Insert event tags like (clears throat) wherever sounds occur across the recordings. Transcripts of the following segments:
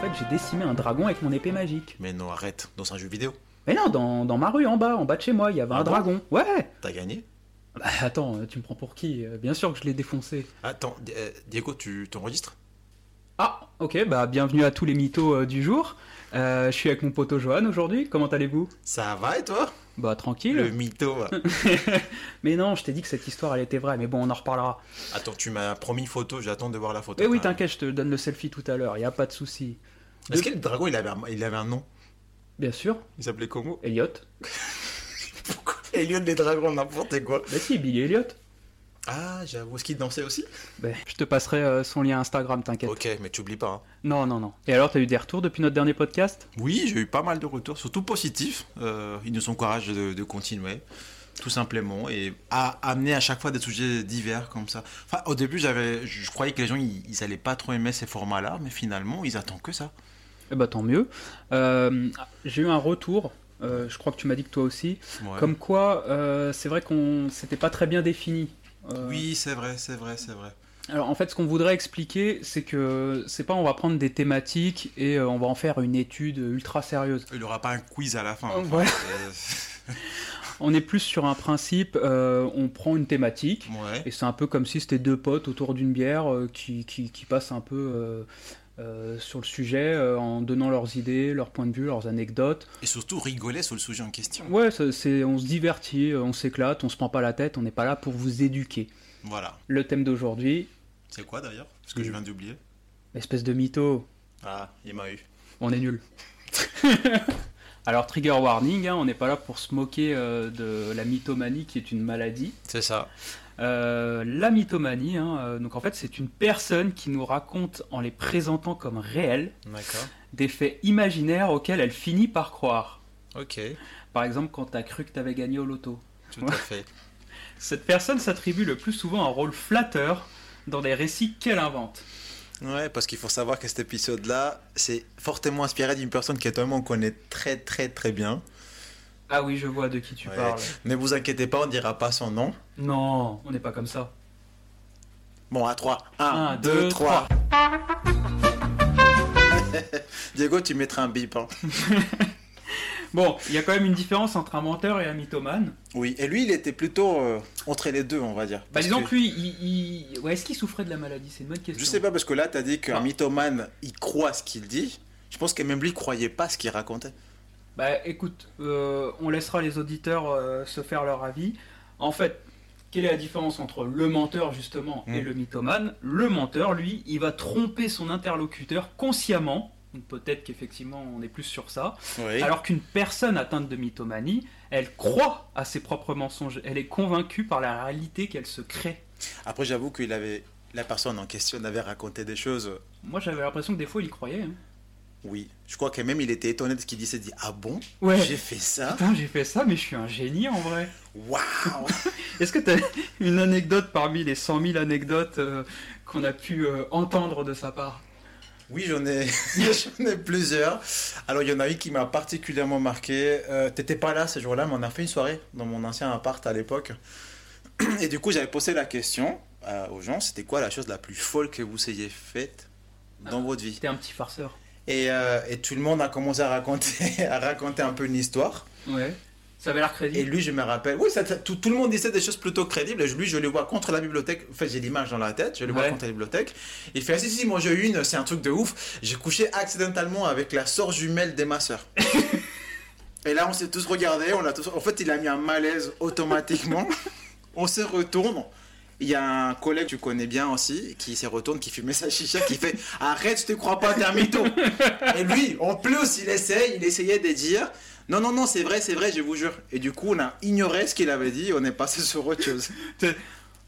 fait, j'ai décimé un dragon avec mon épée magique. Mais non, arrête, dans un jeu vidéo. Mais non, dans, dans ma rue, en bas, en bas de chez moi, il y avait Ah un bon dragon. Ouais T'as gagné Bah attends, tu me prends pour qui? Euh, Bien sûr que je l'ai défoncé. Attends, Di- euh, Diego, tu t'enregistres? Ah, ok, bah bienvenue à tous les mythos euh, du jour. Euh, je suis avec mon poteau Johan aujourd'hui, comment allez-vous? Ça va et toi? Bah tranquille. Le mytho. va. (laughs) Mais non, je t'ai dit que cette histoire elle était vraie, mais bon, on en reparlera. Attends, tu m'as promis une photo, j'attends de voir la photo. Eh oui, même. t'inquiète, je te donne le selfie tout à l'heure, y a pas de souci. Est-ce que le dragon, il avait un, il avait un nom? Bien sûr, Il s'appelait comment Elliot. (laughs) Pourquoi Elliot les dragons, n'importe quoi? Bah si, Billy Elliot. Ah, j'avoue, est-ce qu'il dansait aussi? Bah, je te passerai euh, son lien Instagram, t'inquiète. Ok, mais tu oublies pas. hein. Non, non, non. Et alors, t'as eu des retours depuis notre dernier podcast? Oui, j'ai eu pas mal de retours, surtout positifs. Euh, ils nous encouragent de, de continuer, tout simplement, et à amener à chaque fois des sujets divers comme ça. Enfin, au début, j'avais, je croyais que les gens, ils, ils allaient pas trop aimer ces formats-là, mais finalement, ils attendent que ça. Eh bah tant mieux. Euh, J'ai eu un retour, euh, je crois que tu m'as dit que toi aussi, Ouais. comme quoi euh, c'est vrai qu'on s'était pas très bien défini. Euh, Oui, c'est vrai, c'est vrai, c'est vrai. Alors en fait, ce qu'on voudrait expliquer, c'est que c'est pas on va prendre des thématiques et on va en faire une étude ultra sérieuse. Il n'y aura pas un quiz à la fin. Voilà. c'est- (laughs) On est plus sur un principe, on prend une thématique ouais. et c'est un peu comme si c'était deux potes autour d'une bière qui, qui, qui passent un peu euh, sur le sujet euh, en donnant leurs idées, leurs points de vue, leurs anecdotes. Et surtout rigoler sur le sujet en question. Ouais, c'est, on se divertit, euh, on s'éclate, on se prend pas la tête, on n'est pas là pour vous éduquer. Voilà. Le thème d'aujourd'hui, C'est quoi d'ailleurs? Parce que je viens d'oublier. espèce de mytho, Ah, il m'a eu. on est nul. (laughs) Alors trigger warning, hein, on n'est pas là pour se moquer euh, de la mythomanie qui est une maladie. C'est ça. Euh, la mythomanie, hein, euh, donc en fait c'est une personne qui nous raconte en les présentant comme réels des faits imaginaires auxquels elle finit par croire. Ok. Par exemple quand t'as cru que t'avais gagné au loto. Tout à fait. Cette personne s'attribue le plus souvent un rôle flatteur dans des récits qu'elle invente. Ouais, parce qu'il faut savoir que cet épisode-là, c'est fortement inspiré d'une personne que toi on connaît très très très bien. Ah oui, je vois de qui tu Ouais. parles. Ne vous inquiétez pas, on dira pas son nom. Non, on n'est pas comme ça. Bon, à 3. 1, Un, 2, deux, 3. (laughs) Diego, tu mettras un bip. hein. (laughs) Bon, il y a quand même une différence entre un menteur et un mythomane. Oui, et lui, il était plutôt euh, entre les deux, on va dire. Bah, disons que- que lui, il, il- ouais, est-ce qu'il souffrait de la maladie? C'est une bonne question. Je sais pas, parce que là, tu as dit qu'un Ah. mythomane, il croit ce qu'il dit. Je pense que même lui, il croyait pas ce qu'il racontait. Bah écoute, euh, on laissera les auditeurs euh, se faire leur avis. En fait, quelle est la différence entre le menteur justement et Mm. le mythomane? Le menteur, lui, il va tromper son interlocuteur consciemment. Donc peut-être qu'effectivement on est plus sur ça. Oui. Alors qu'une personne atteinte de mythomanie, elle croit à ses propres mensonges. Elle est convaincue par la réalité qu'elle se crée. Après, j'avoue qu'il avait. La personne en question avait raconté des choses. Moi j'avais l'impression que des fois il y croyait. hein. Oui. Je crois que même il était étonné de ce qu'il dit. Il s'est dit Ah bon Ouais. J'ai fait ça? Putain, j'ai fait ça, mais je suis un génie en vrai. Waouh (laughs) Est-ce que tu as une anecdote parmi les 100 000 anecdotes euh, qu'on a pu euh, entendre de sa part? Oui, j'en ai, (laughs) ai plusieurs. Alors, il y en a une qui m'a particulièrement marqué. Euh, T'étais pas là ce jour-là, mais on a fait une soirée dans mon ancien appart à l'époque. (clears throat) Et du coup, j'avais posé la question euh, aux gens c'était quoi la chose la plus folle que vous ayez faite dans votre vie? T'es un petit farceur. Et, euh, et tout le monde a commencé à raconter, (laughs) à raconter un peu une histoire. Ouais. Ça avait l'air Et crédible. lui, je me rappelle, oui, ça- tout, tout le monde disait des choses plutôt crédibles. Et lui, je le vois contre la bibliothèque. En fait, j'ai l'image dans la tête, je le vois Ouais. contre la bibliothèque. Il fait, ah, si, si, moi j'ai eu une, c'est un truc de ouf. J'ai couché accidentellement avec la sœur jumelle de ma sœur. (laughs) et là, on s'est tous regardés. On a tous... En fait, il a mis un malaise automatiquement. (laughs) on se retourne. Il y a un collègue que tu connais bien aussi qui se retourne, qui fumait sa chicha, qui fait Arrête, je te crois pas, t'es un mytho. Et lui, en plus, il essaye, il essayait de dire Non, non, non, c'est vrai, c'est vrai, je vous jure. Et du coup, on a ignoré ce qu'il avait dit, on est passé sur autre chose. (laughs)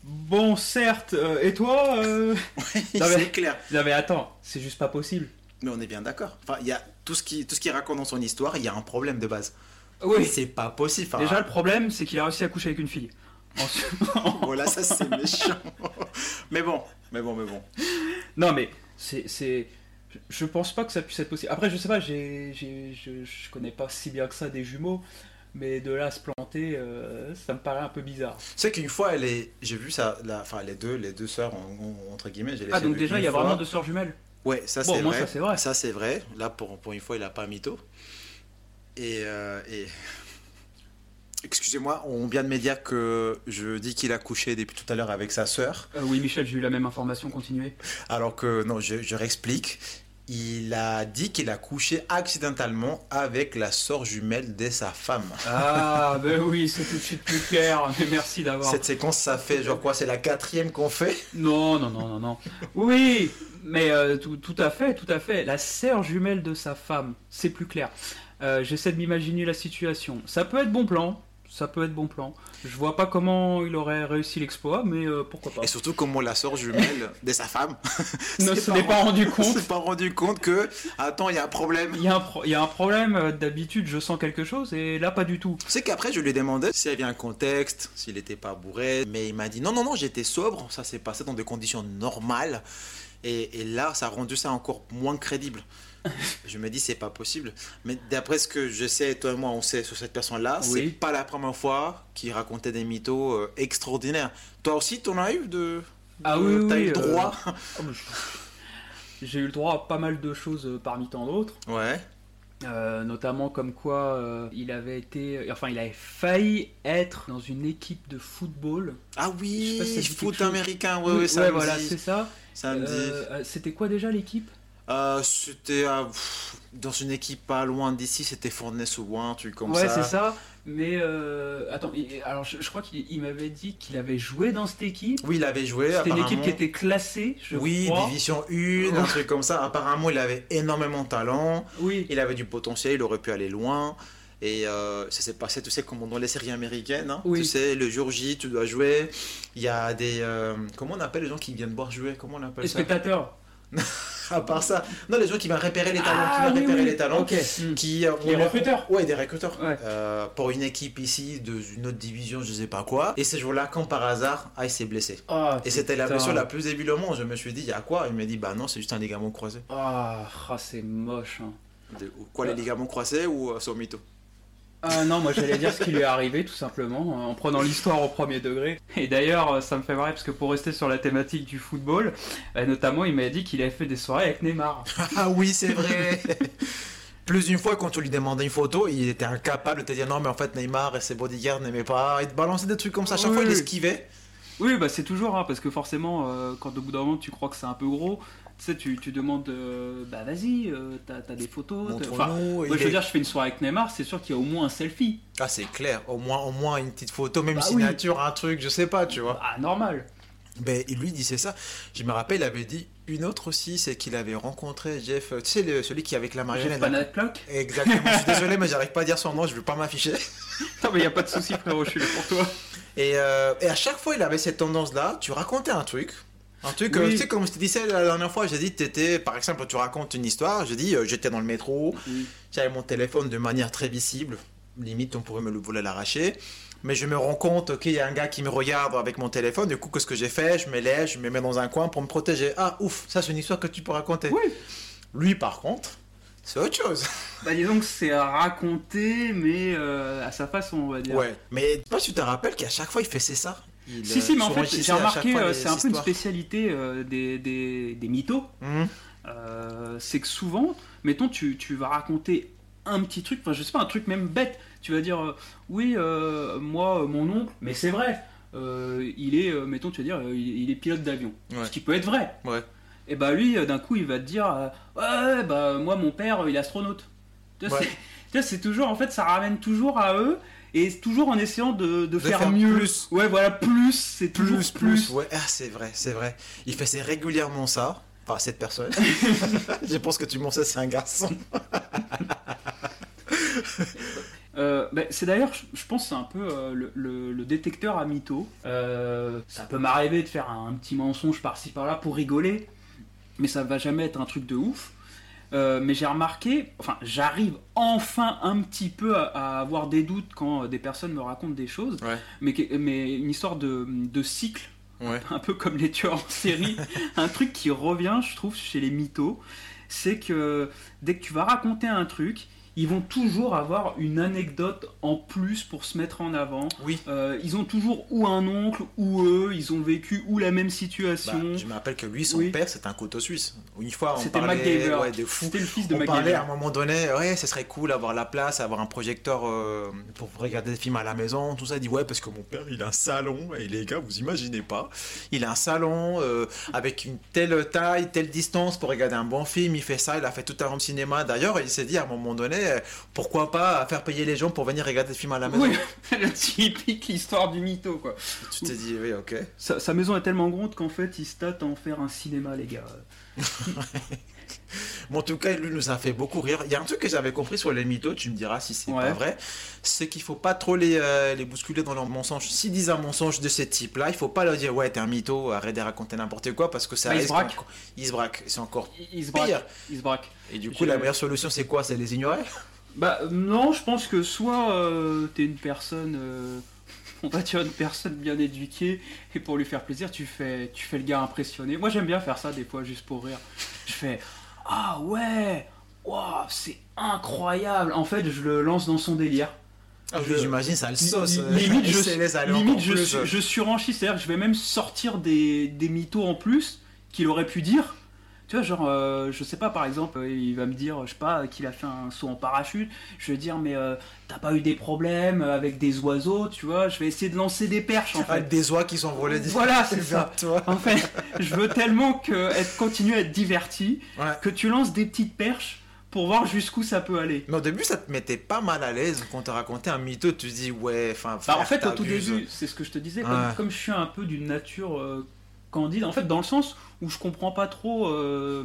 Bon, certes, euh, et toi euh... (laughs) Mais- c'est clair. Non mais attends, c'est juste pas possible. Mais on est bien d'accord. Enfin, il y a tout ce qui tout ce qu'il raconte dans son histoire, il y a un problème de base. Oui. C'est pas possible. Enfin, Déjà, le problème, c'est qu'il a réussi à coucher avec une fille. (laughs) Voilà, ça c'est méchant. mais bon, mais bon, mais bon. non mais, c'est... c'est- je- pense pas que ça puisse être possible. Après, je sais pas, j'ai, j'ai- je, je connais pas si bien que ça des jumeaux, mais de là à se planter, euh, ça me paraît un peu bizarre. Tu sais qu'une fois, elle est, j'ai vu ça, la, enfin les deux, les deux sœurs, en- en- entre guillemets, j'ai Ah, donc déjà, il y a vraiment deux sœurs jumelles? Ouais, ça Bon, c'est vrai. ça, c'est vrai. Ça c'est vrai. Là, pour, pour une fois, il a pas mytho. Et, euh, et... excusez-moi, on vient de me dire que je dis qu'il a couché depuis tout à l'heure avec sa sœur, Euh, oui, Michel, j'ai eu la même information, continuez. alors que non, je, je réexplique. Il a dit qu'il a couché accidentellement avec la sœur jumelle de sa femme. Ah, ben oui, c'est tout de suite plus clair, mais merci d'avoir... Cette séquence, ça fait genre quoi C'est la quatrième qu'on fait Non, non, non, non, non. Oui, mais euh, tout, tout à fait, tout à fait. La sœur jumelle de sa femme, c'est plus clair. Euh, J'essaie de m'imaginer la situation. Ça peut être bon plan, ça peut être bon plan. Je vois pas comment il aurait réussi l'exploit, mais euh, pourquoi pas. Et surtout comment la sœur jumelle (laughs) de sa femme (laughs) (laughs) Ne s'est se n'est pas rendu compte. s'est pas rendu compte que attends, il y a un problème. Il y, a un pro- y a un problème, euh, d'habitude je sens quelque chose, et là pas du tout. C'est qu'après, je lui ai demandé s'il y avait un contexte, s'il n'était pas bourré. Mais il m'a dit non, non, non, j'étais sobre. Ça s'est passé dans des conditions normales. Et, et là, ça a rendu ça encore moins crédible. (laughs) je me dis, c'est pas possible. Mais d'après ce que je sais, toi et moi, on sait sur cette personne-là, c'est Oui. pas la première fois qu'il racontait des mythos euh, extraordinaires. Toi aussi, t'en as eu de. Ah de- oui, T'as oui, eu le euh, droit (laughs) Oh, mais je- J'ai eu le droit à pas mal de choses euh, parmi tant d'autres. Ouais. Euh, notamment comme quoi euh, il avait été, enfin il avait failli être dans une équipe de football. Ah Je sais pas si ça oui, foot américain, ouais, Oui, ouais, samedi. voilà, c'est ça. Euh, euh, C'était quoi déjà l'équipe? Euh, c'était euh, dans une équipe pas loin d'ici, c'était Fournes ou un truc comme Ouais, ça. c'est ça. Mais euh, attends, il- alors je, je crois qu'il il m'avait dit qu'il avait joué dans cette équipe. Oui, il avait joué. C'était une équipe qui était classée, je Oui, crois. division 1, un truc comme ça. Apparemment, il avait énormément de talent. Oui. Il avait du potentiel, il aurait pu aller loin. Et euh, ça s'est passé, tu sais, comme dans les séries américaines. hein. Oui. Tu sais, le jour J, tu dois jouer. Il y a des. euh, comment on appelle les gens qui viennent voir jouer? Comment on appelle Les ça spectateurs. (laughs) À part ça. Non, les gens qui viennent repérer les talents. qui Ah, viennent oui, repérer oui. les talents. Ok. Hmm. Qui, euh, Les recruteurs. Ouais, des recruteurs. Ouais. Euh, pour une équipe ici, de une autre division, je sais pas quoi. Et ce jour-là, quand par hasard, ah, il s'est blessé. Ah, Et c'était la blessure la plus débile au monde. Je me suis dit, il y a quoi? Il m'a dit, bah non, c'est juste un ligament croisé. Ah, ah, c'est moche. hein. De- quoi, les ligaments croisés ou euh, son mytho? Ah non, moi j'allais dire ce qui lui est arrivé tout simplement, en prenant l'histoire au premier degré. Et d'ailleurs, euh, ça me fait marrer parce que pour rester sur la thématique du football, euh, notamment il m'a dit qu'il avait fait des soirées avec Neymar. (laughs) Ah oui, c'est vrai (laughs) Plus d'une fois, quand tu lui demandais une photo, il était incapable de te dire non, mais en fait, Neymar et ses bodyguards n'aimaient pas. Il te balançait des trucs comme ça. À chaque Oui, fois, il esquivait. Oui, bah c'est toujours, hein, parce que forcément, euh, quand au bout d'un moment tu crois que c'est un peu gros, tu sais, tu, tu demandes, euh, bah vas-y, euh, t'as des photos. t'as- Enfin, moi je veux dire, je fais une soirée avec Neymar, c'est sûr qu'il y a au moins un selfie. Ah, c'est clair. Au moins, au moins une petite photo, même Bah oui. signature, un truc, je sais pas, tu vois. Ah, normal. Ben, il lui disait ça. Je me rappelle, il avait dit une autre aussi, c'est qu'il avait rencontré Jeff, tu sais, le- celui qui est avec la marionnette. cloque. Exactement, je suis (laughs) désolé, mais j'arrive pas à dire son nom, je veux pas m'afficher. Non, mais y a pas de souci, frérot, je suis là pour toi. Et, euh, et à chaque fois, il avait cette tendance-là, tu racontais un truc. Un truc, Oui. tu sais, comme je te disais la dernière fois, j'ai dit, t'étais, par exemple, tu racontes une histoire, j'ai dit, euh, j'étais dans le métro, Oui. j'avais mon téléphone de manière très visible, limite, on pourrait me le voler l'arracher. Mais je me rends compte qu'il y a un gars qui me regarde avec mon téléphone, du coup, qu'est-ce que j'ai fait? Je me lève, je me mets dans un coin pour me protéger. Ah, ouf, ça, c'est une histoire que tu peux raconter. Oui. Lui, par contre, c'est autre chose. (laughs) Bah disons que c'est à raconter, mais euh, à sa façon, on va dire. Ouais. Mais si tu te rappelles qu'à chaque fois, il faisait ça. Il, Si, euh, si, mais en fait, j'ai remarqué, euh, c'est un peu une spécialité euh, des, des, des mythos. Euh, c'est que souvent, mettons, tu, tu vas raconter un petit truc, enfin, je sais pas, un truc même bête. Tu vas dire, euh, oui, euh, moi, euh, mon oncle, mais c'est vrai, il est, mettons, tu vas dire, il, il est pilote d'avion. Ouais. Ce qui peut être vrai. Ouais. Et bah lui, euh, d'un coup, il va te dire, ouais, bah moi, mon père, il est astronaute. Tu vois, Ouais. c'est- toujours, en fait, ça ramène toujours à eux. Et toujours en essayant de, de faire, faire mieux. plus. Ouais, voilà, plus, c'est Plus, plus, ouais, ah, c'est vrai, c'est vrai. Il faisait régulièrement ça. Enfin, cette personne. (laughs) je pense que tu m'en sais, c'est un garçon. (laughs) Euh, ben, c'est d'ailleurs, je, je pense, c'est un peu euh, le, le- le détecteur à mythos. Euh, ça peut m'arriver de faire un, un petit mensonge par-ci par-là pour rigoler, mais ça va jamais être un truc de ouf. Mais j'ai remarqué, enfin, j'arrive enfin un petit peu à, à avoir des doutes quand des personnes me racontent des choses, Ouais. mais, mais une histoire de, de cycle, Ouais. (laughs) un peu comme les tueurs en série, (laughs) un truc qui revient, je trouve, chez les mythos, c'est que dès que tu vas raconter un truc, ils vont toujours avoir une anecdote en plus pour se mettre en avant. Oui. Euh, ils ont toujours ou un oncle ou eux, ils ont vécu ou la même situation. Bah, je me rappelle que lui, son Oui. père, c'était un couteau suisse. Une fois, on parlait MacGyver. ouais, de fou. C'était le fils de On parlait à un moment donné, ouais, ce serait cool d'avoir la place, avoir un projecteur euh, pour regarder des films à la maison, tout ça. Il dit, ouais, parce que mon père, il a un salon, et les gars, vous imaginez pas, il a un salon euh, avec une telle taille, telle distance pour regarder un bon film, il fait ça, il a fait tout un home cinéma. D'ailleurs, il s'est dit à un moment donné, euh, pourquoi pas faire payer les gens pour venir regarder des films à la maison Oui, (laughs) la typique histoire du mytho quoi. Tu t'es dit, oui, ok. Sa, sa maison est tellement grande qu'en fait il se tâte à en faire un cinéma les gars. (laughs) Bon, en tout cas, lui nous a fait beaucoup rire. Il y a un truc que j'avais compris sur les mythos, tu me diras si c'est Ouais. pas vrai, c'est qu'il faut pas trop les, euh, les bousculer dans leur mensonge. S'ils disent un mensonge de ce type-là, il faut pas leur dire ouais, t'es un mytho, arrête de raconter n'importe quoi parce que ça Bah, ils se braquent. Ils se braquent, c'est encore Il, il se pire. braque. Il se braque. Et du coup, Je- la meilleure solution, c'est quoi? C'est les ignorer? Bah non, je pense que soit euh, t'es une personne, euh, on va dire une personne bien éduquée, et pour lui faire plaisir, tu fais, tu fais le gars impressionné. Moi j'aime bien faire ça des fois juste pour rire. Je fais ah ouais, waouh, c'est incroyable. En fait, je le lance dans son délire. Ah, Je- J'imagine, ça le sauce. euh, Limite, (laughs) je, limite, su- je surenchis, c'est-à-dire que je vais même sortir des, des mythos en plus qu'il aurait pu dire. Tu vois, genre, euh, je sais pas, par exemple, euh, il va me dire, je sais pas, qu'il a fait un saut en parachute. Je vais dire, mais euh, t'as pas eu des problèmes avec des oiseaux, tu vois. Je vais essayer de lancer des perches, en Avec fait. des oies qui sont volées. Voilà, c'est (laughs) ça. toi. En fait, je veux tellement que être, continuer à être diverti Ouais. que tu lances des petites perches pour voir jusqu'où ça peut aller. Mais au début, ça te mettait pas mal à l'aise quand te racontait un mytho. Tu te dis, ouais, enfin. Bah, en fait, au tout début, c'est ce que je te disais, comme je suis un peu d'une nature euh, candide, en fait, dans le sens où je comprends pas trop, euh,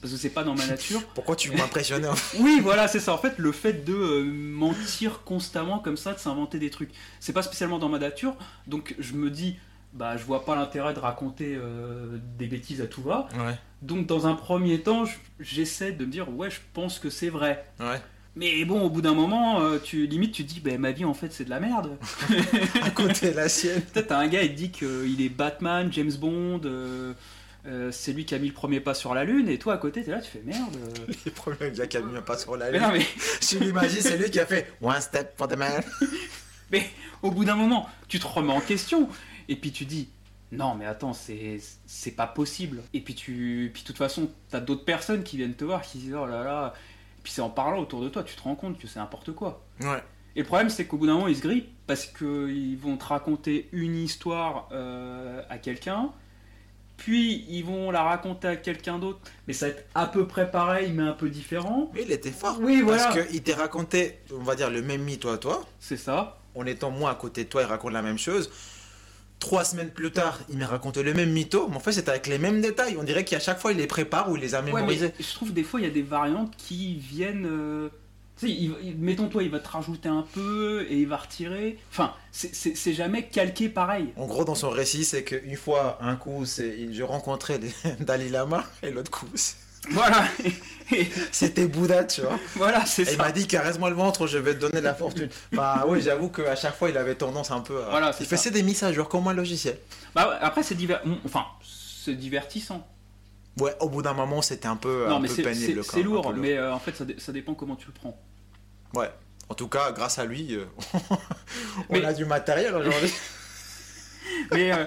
parce que c'est pas dans ma nature. (laughs) Pourquoi tu fait? (laughs) Oui, voilà, c'est ça. En fait, le fait de euh, mentir constamment comme ça, de s'inventer des trucs, c'est pas spécialement dans ma nature. Donc, je me dis, bah, je vois pas l'intérêt de raconter euh, des bêtises à tout va. Ouais, Donc, dans un premier temps, je- j'essaie de me dire, ouais, je pense que c'est vrai. ouais. Mais bon, au bout d'un moment, euh, tu limite, tu te dis, bah, ma vie en fait, c'est de la merde. (laughs) À côté de la sienne. Peut-être t'as un gars, il te dit qu'il est Batman, James Bond, euh, euh, c'est lui qui a mis le premier pas sur la Lune, et toi à côté, t'es là, tu fais merde. (laughs) Les premiers gars qui a mis un pas sur la Mais lune. non, mais, (laughs) Tu l'imagines, c'est lui qui a fait One step for the man. mais au bout d'un moment, tu te remets en question, et puis tu dis, non, mais attends, c'est c'est pas possible. Et puis, tu, puis de toute façon, t'as d'autres personnes qui viennent te voir, qui disent, oh là là. Puis c'est en parlant autour de toi, tu te rends compte que c'est n'importe quoi. Ouais. Et le problème, c'est qu'au bout d'un moment, ils se grippent parce qu'ils vont te raconter une histoire euh, à quelqu'un, puis ils vont la raconter à quelqu'un d'autre, mais ça va être à peu près pareil, mais un peu différent. Mais il était fort. Oui, voilà. Parce qu'il t'a raconté, on va dire, le même mytho à toi. C'est ça. En étant moi à côté de toi, il raconte la même chose. Trois semaines plus tard, il m'a raconté le même mytho. Mais en fait, c'est avec les mêmes détails. On dirait qu'à chaque fois, il les prépare ou il les a Ouais, mémorisés. mais je trouve des fois, il y a des variantes qui viennent. euh, Tu sais, il- il- mettons toi, il va te rajouter un peu et il va retirer. Enfin, c'est jamais calqué pareil. En gros, dans son récit, c'est qu'une fois, un coup, c'est je rencontrais les- (laughs) Dalai Lama, et l'autre coup, c'est- Voilà. (laughs) C'était Bouddha, tu vois. voilà, c'est Et il ça. m'a dit caresse-moi le ventre, je vais te donner de la fortune. Bah oui, j'avoue qu'à chaque fois, il avait tendance un peu à. Voilà, il faisait ça. des à jour comme un logiciel. Bah ouais, après, c'est divers... Enfin, c'est divertissant. Ouais, au bout d'un moment, c'était un peu, non, un mais peu c'est- pénible. c'est lourd, mais euh, en fait, ça, ça dépend comment tu le prends. Ouais. En tout cas, grâce à lui, euh, (laughs) on Mais- a du matériel aujourd'hui. (laughs) Mais euh,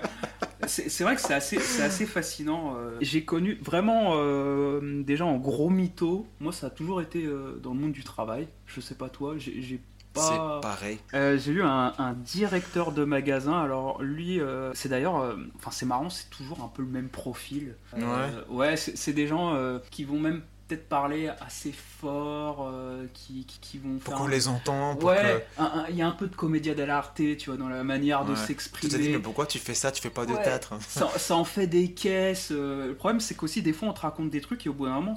c'est vrai que c'est assez, c'est assez fascinant. euh. J'ai connu vraiment euh, des gens en gros mythos. Moi, ça a toujours été euh, dans le monde du travail. Je sais pas toi, j'ai j'ai C'est pas. pareil. Euh, J'ai eu un, un directeur de magasin. Alors lui, euh, c'est d'ailleurs, euh, enfin c'est marrant, c'est toujours un peu le même profil. Euh, ouais, c'est c'est des gens euh, qui vont même peut-être parler assez fort, euh, qui, qui, qui vont Pour faire. qu'on un- les entende. Pour Ouais, il y a un peu de comédia dell'arte, tu vois, dans la manière de. Que... Tu dit, s'exprimer. mais pourquoi tu fais ça? Tu fais pas de Ouais. théâtre hein ça, ça en fait des caisses. euh, le problème, c'est qu'aussi, des fois, on te raconte des trucs et au bout d'un moment,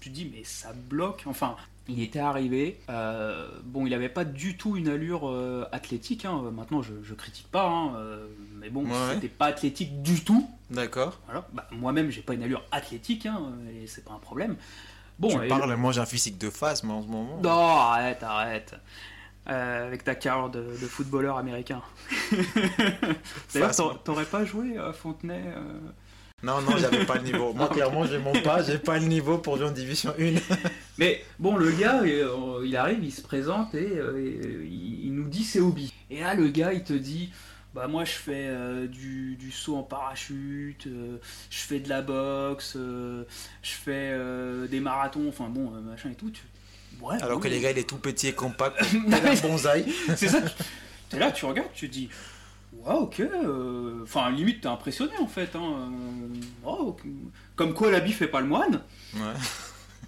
tu te dis, mais ça bloque. Enfin, il était arrivé. euh, bon, il avait pas du tout une allure euh, athlétique. hein. Maintenant, je, je critique pas, hein, euh, mais bon, Ouais. c'était pas athlétique du tout. D'accord. Voilà. Bah, Moi-même, j'ai pas une allure athlétique, hein, et c'est pas un problème. Bon, tu parles, moi j'ai un physique de face, mais en ce moment. Non, arrête, arrête. Euh, avec ta carrière de, de footballeur américain. (laughs) D'ailleurs, t'aurais- pas joué à Fontenay euh, Non, non, j'avais pas le niveau. Moi, clairement, je mens pas, j'ai pas le niveau pour jouer en division 1. (laughs) Mais bon, le gars, euh, il arrive, il se présente et, euh, et, il, nous dit ses hobbies. Et là, le gars, il te dit Bah, moi, je fais euh, du, du saut en parachute, euh, je fais de la boxe, euh, je fais euh, des marathons, enfin bon, euh, machin et tout. Tu- Ouais, Alors que les gars, il est tout petit et compact. (laughs) Mais- bonsaï. C'est ça. tu- T'es là, tu regardes, tu te dis, ouais, ok. euh, Enfin, limite, t'es impressionné en fait. Hein. euh, oh. Comme quoi l'habit fait pas le moine. Ouais.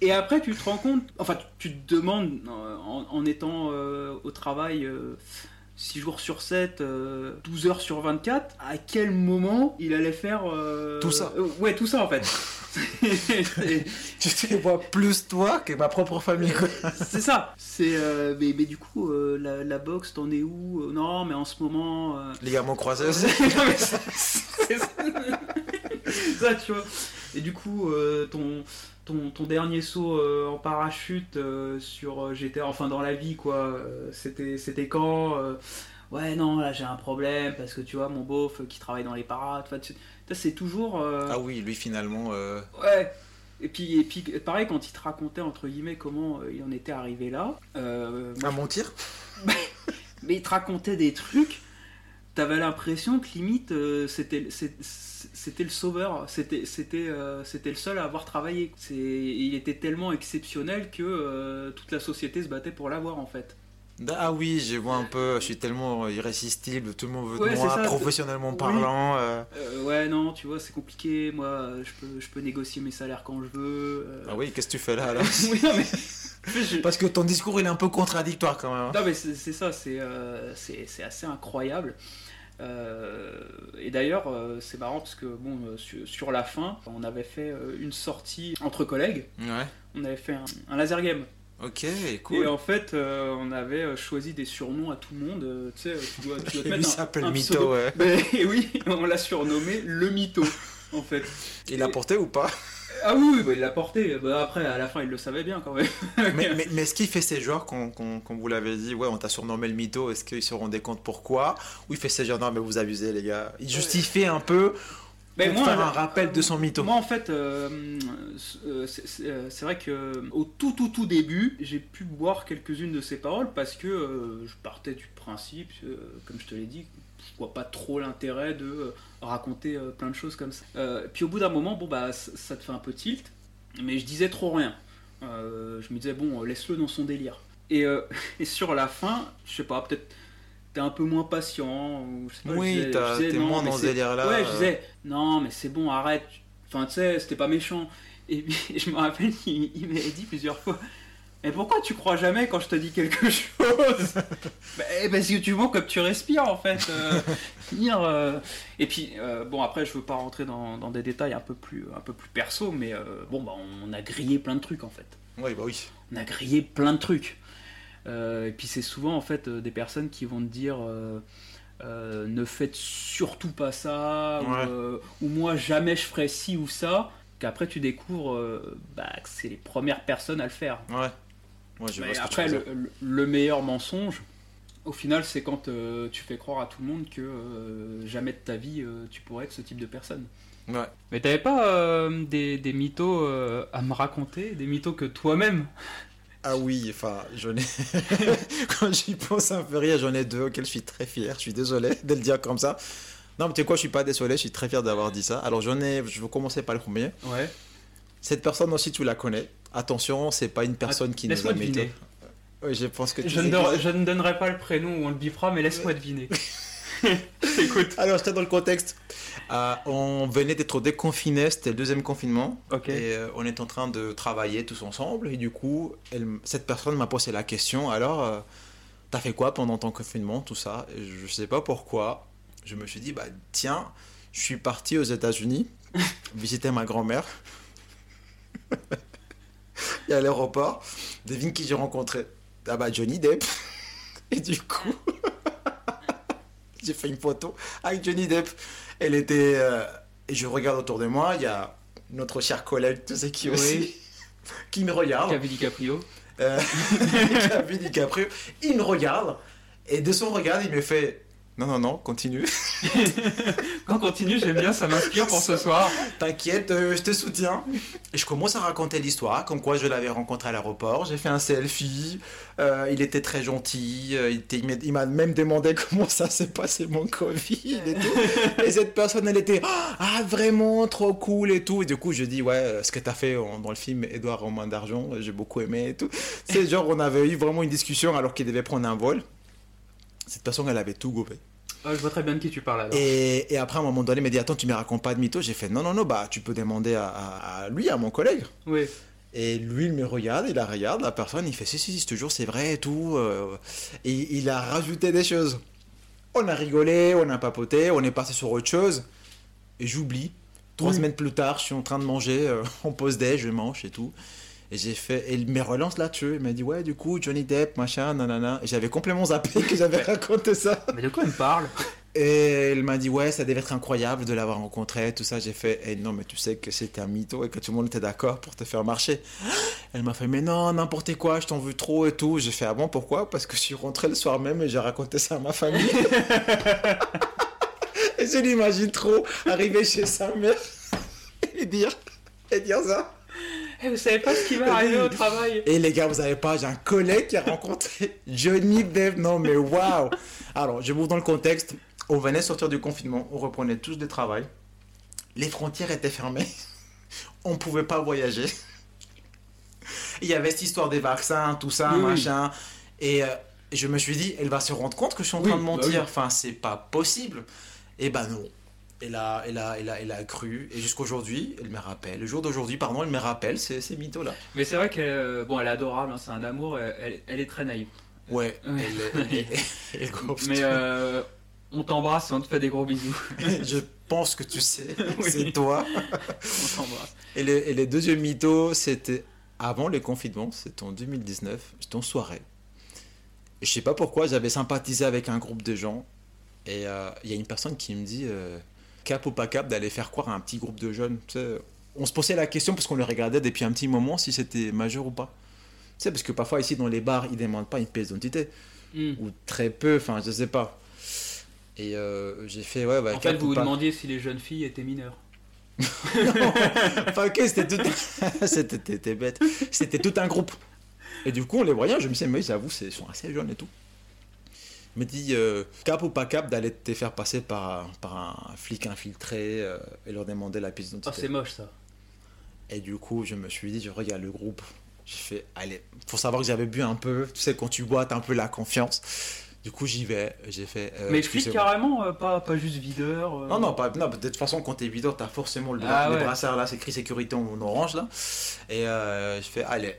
Et après, tu te rends compte, enfin, tu, tu te demandes, euh, en, en étant au travail 6 jours sur 7, 12 heures sur 24, à quel moment il allait faire. euh, Tout ça. euh, ouais, tout ça en fait. (laughs) Tu te vois plus toi que ma propre famille. (laughs) C'est ça. C'est euh, mais, mais du coup euh, la, la boxe t'en es où? Euh, Non mais en ce moment. euh. (laughs) Non, mais c'est- c'est ça. ça tu vois. Et du coup euh, ton ton, ton dernier saut euh, en parachute euh, sur euh, GTA enfin dans la vie quoi. c'était c'était quand euh, Ouais non là j'ai un problème parce que tu vois mon beauf euh, qui travaille dans les parades. Enfin, tu- ça, c'est toujours. euh, Ah oui, lui finalement. euh, Ouais. Et puis, et puis, pareil, quand il te racontait, entre guillemets, comment il en était arrivé là, euh, moi, À mentir (laughs) mais il te racontait des trucs, t'avais l'impression que limite, euh, c'était c'était le sauveur, c'était c'était euh, c'était le seul à avoir travaillé. C'est- Il était tellement exceptionnel que euh, toute la société se battait pour l'avoir, en fait. Ah oui, je vois un peu, je suis tellement irrésistible, tout le monde veut de moi, ça, professionnellement oui. parlant. euh. Euh, ouais, non, tu vois, c'est compliqué, moi, je peux, je peux négocier mes salaires quand je veux. euh. Ah oui, qu'est-ce que tu fais là alors (laughs) oui, non, mais... je- (laughs) Parce que ton discours il est un peu contradictoire quand même. hein. Non mais c'est ça, c'est assez incroyable. Euh, et d'ailleurs, euh, c'est marrant parce que bon, euh, sur, sur la fin, on avait fait une sortie entre collègues. Ouais. On avait fait un, un laser game. Ok, Et cool. en fait, euh, on avait euh, choisi des surnoms à tout le monde. euh, tu sais, tu dois, tu dois (laughs) te Et mettre un- s'appelle Mytho, ouais. Mais (laughs) oui, on l'a surnommé le mytho. En fait. Il a porté ou pas? Ah oui, oui, bah, il l'a porté. Bah, après, à la fin, il le savait bien quand même. (laughs) Mais, mais, mais est-ce qu'il fait ces qu'on- qu'on vous l'avait dit Ouais, on t'a surnommé le mytho, est-ce qu'ils se rendaient compte pourquoi? Ou il fait ces genres Non, mais vous abusez les gars. Il justifie un peu Pour moi, faire un rappel de son mytho. Moi, en fait, euh, euh, c'est- euh, c'est vrai que au tout, tout, tout début, j'ai pu boire quelques-unes de ses paroles parce que euh, je partais du principe, euh, comme je te l'ai dit, je vois pas trop l'intérêt de raconter plein de choses comme ça. Puis au bout d'un moment, bon bah, ça, te fait un peu tilt, mais je disais trop rien. Je me disais bon, laisse-le dans son délire. Et, (laughs) et sur la fin, je sais pas, peut-être un peu moins patient. Ou je sais pas, Oui, t'es moins dans ce délire-là. Ouais, je disais, non, mais c'est bon, arrête. Enfin, tu sais, c'était pas méchant. Et puis, (laughs) je me rappelle, il, il m'avait dit plusieurs fois, mais pourquoi tu crois jamais quand je te dis quelque (laughs) chose? Bah, Parce que tu vois comme tu respires, en fait. euh, (laughs) dire, euh, Et puis, euh, bon, après, je veux pas rentrer dans, dans des détails un peu plus, un peu plus perso, mais bon, bah, on a grillé plein de trucs, en fait Oui, bah oui. on a grillé plein de trucs. Euh, et puis c'est souvent en fait euh, des personnes qui vont te dire euh, euh, ne faites surtout pas ça, ou, Ouais. euh, ou moi jamais je ferai ci ou ça, qu'après tu découvres euh, bah, que c'est les premières personnes à le faire. Ouais. Ouais, je vois Mais après le, dire. le- le meilleur mensonge, au final c'est quand euh, tu fais croire à tout le monde que euh, jamais de ta vie euh, tu pourrais être ce type de personne. Ouais. Mais t'avais pas euh, des, des mythos euh, à me raconter, des mythos que toi-même Ah oui, enfin, j'en ai. (laughs) Quand j'y pense un peu rire, j'en ai deux auxquels je suis très fier. Je suis désolé de le dire comme ça. Non, mais tu sais quoi, je suis pas désolé, je suis très fier d'avoir dit ça. Alors j'en ai, je vais commencer par le premier. Ouais. Cette personne aussi, tu la connais. Attention, c'est pas une personne qui nous a deviner. Oui, je pense que tu Je sais ne, don- je ne donnerai pas le prénom ou on le bifera, mais laisse-moi deviner. (laughs) (laughs) Écoute. Alors, j'étais dans le contexte. Euh, on venait d'être déconfinés, c'était le deuxième confinement. Et euh, on est en train de travailler tous ensemble. Et du coup, elle- cette personne m'a posé la question alors, euh, t'as fait quoi pendant ton confinement, tout ça? Et Je sais pas pourquoi. Je me suis dit, bah tiens, je suis parti aux États-Unis (laughs) visiter ma grand-mère. (laughs) Et à l'aéroport, devine qui j'ai rencontré? Ah bah Johnny Depp. (laughs) Et du coup, j'ai fait une photo avec Johnny Depp. Elle était. euh, et je regarde autour de moi, il y a notre cher collègue, qui Oui. aussi, (laughs) qui me regarde. Cavi DiCaprio. Euh, (laughs) David DiCaprio, il me regarde. Et de son regard, il me fait Non, non, non, continue. (laughs) Quand continue, j'aime bien, ça m'inspire pour ce soir. T'inquiète, euh, je te soutiens. Et je commence à raconter l'histoire, comme quoi je l'avais rencontré à l'aéroport. J'ai fait un selfie. euh, il était très gentil. euh, il m'a- même demandé (laughs) comment ça s'est passé mon Covid et tout. (laughs) Et cette personne, elle était ah vraiment trop cool et tout. Et du coup, je dis ouais, ce que t'as fait dans le film Edouard Romain d'argent, j'ai beaucoup aimé et tout. C'est genre on avait eu vraiment une discussion alors qu'il devait prendre un vol. Cette personne, elle avait tout gobé. Ah, je vois très bien de qui tu parles alors. Et, et après, à un moment donné, il m'a dit Attends, tu me racontes pas de mytho J'ai fait Non, non, non, bah, tu peux demander à, à- à lui, à mon collègue. Oui. Et lui, il me regarde, il la regarde, la personne, il fait Si, si, si, jure, c'est vrai et tout. euh. Et il a rajouté des choses. On a rigolé, on a papoté, on est passé sur autre chose. Et j'oublie. Trois Oui. semaines plus tard, je suis en train de manger, euh, (laughs) on pose des, je mange et tout. Et j'ai fait, et il me relance là-dessus, il m'a dit, ouais, du coup, Johnny Depp, machin, nanana. Et j'avais complètement zappé que j'avais (laughs) raconté ça. Mais de quoi elle me parle? Et elle m'a dit, ouais, ça devait être incroyable de l'avoir rencontré, tout ça. J'ai fait, eh non, mais tu sais que c'était un mytho et que tout le monde était d'accord pour te faire marcher. Elle m'a fait, mais non, n'importe quoi, je t'en veux trop et tout. J'ai fait, ah bon, pourquoi? Parce que je suis rentré le soir même et j'ai raconté ça à ma famille. (laughs) et je l'imagine trop arriver chez sa mère et dire, et dire ça. Eh, Vous savez pas ce qui va arriver au travail Et les gars, vous savez pas, j'ai un collègue qui a rencontré (laughs) Johnny Depp. Non, mais waouh! Alors, je vous dans le contexte. On venait sortir du confinement, on reprenait tous du travail. Les frontières étaient fermées. (laughs) On pouvait pas voyager. (laughs) Il y avait cette histoire des vaccins, tout ça, Oui, oui. machin. Et euh, je me suis dit, elle va se rendre compte que je suis en Oui, train de bah mentir. oui. Enfin, c'est pas possible. Et ben non. Elle a, elle, a, elle, a, elle a cru. Et jusqu'aujourd'hui, elle me rappelle. Le jour d'aujourd'hui, pardon, elle me rappelle ces, ces mythos-là. Mais c'est vrai qu'elle euh, bon, elle est adorable, hein, c'est un amour, elle, est très naïve. Ouais, (laughs) Ouais. elle, elle-. Mais euh, on t'embrasse et on te fait des gros bisous. (laughs) je pense que tu sais, (laughs) Oui. c'est toi. on t'embrasse. Et les, et les deuxièmes mythos, c'était avant les confinements, c'était en 2019, j'étais en soirée. Et je sais pas pourquoi, j'avais sympathisé avec un groupe de gens. Et euh, il y a une personne qui me dit euh, cap ou pas cap d'aller faire croire à un petit groupe de jeunes. Tu sais, on se posait la question parce qu'on le regardait depuis un petit moment si c'était majeur ou pas. Tu sais, parce que parfois ici dans les bars, ils demandent pas une pièce d'identité. Hmm. Ou très peu, enfin je sais pas. Et euh, j'ai fait ouais, bah, En fait, vous ou vous pas- demandiez si les jeunes filles étaient mineures. (laughs) Enfin, ok, c'était tout. (laughs) c'était bête. C'était tout un groupe. Et du coup, on les voyait. Je me disais, mais j'avoue, ils sont assez jeunes et tout. Me dit, euh, cap ou pas cap d'aller te faire passer par, par un flic infiltré euh, et leur demander la pièce Ah, d'identité. c'est moche ça. et du coup, je me suis dit, je regarde le groupe. J'ai fait, allez, faut savoir que j'avais bu un peu. Tu sais, quand tu bois, t'as un peu la confiance. Du coup, j'y vais. J'ai fait. euh, Mais excusez-moi. carrément, euh, pas, pas juste videur. euh. Non, non, pas, non, de toute façon, quand t'es videur, t'as forcément le, Ah le ouais. brassard là, c'est écrit sécurité en, orange là. Et je fais, allez.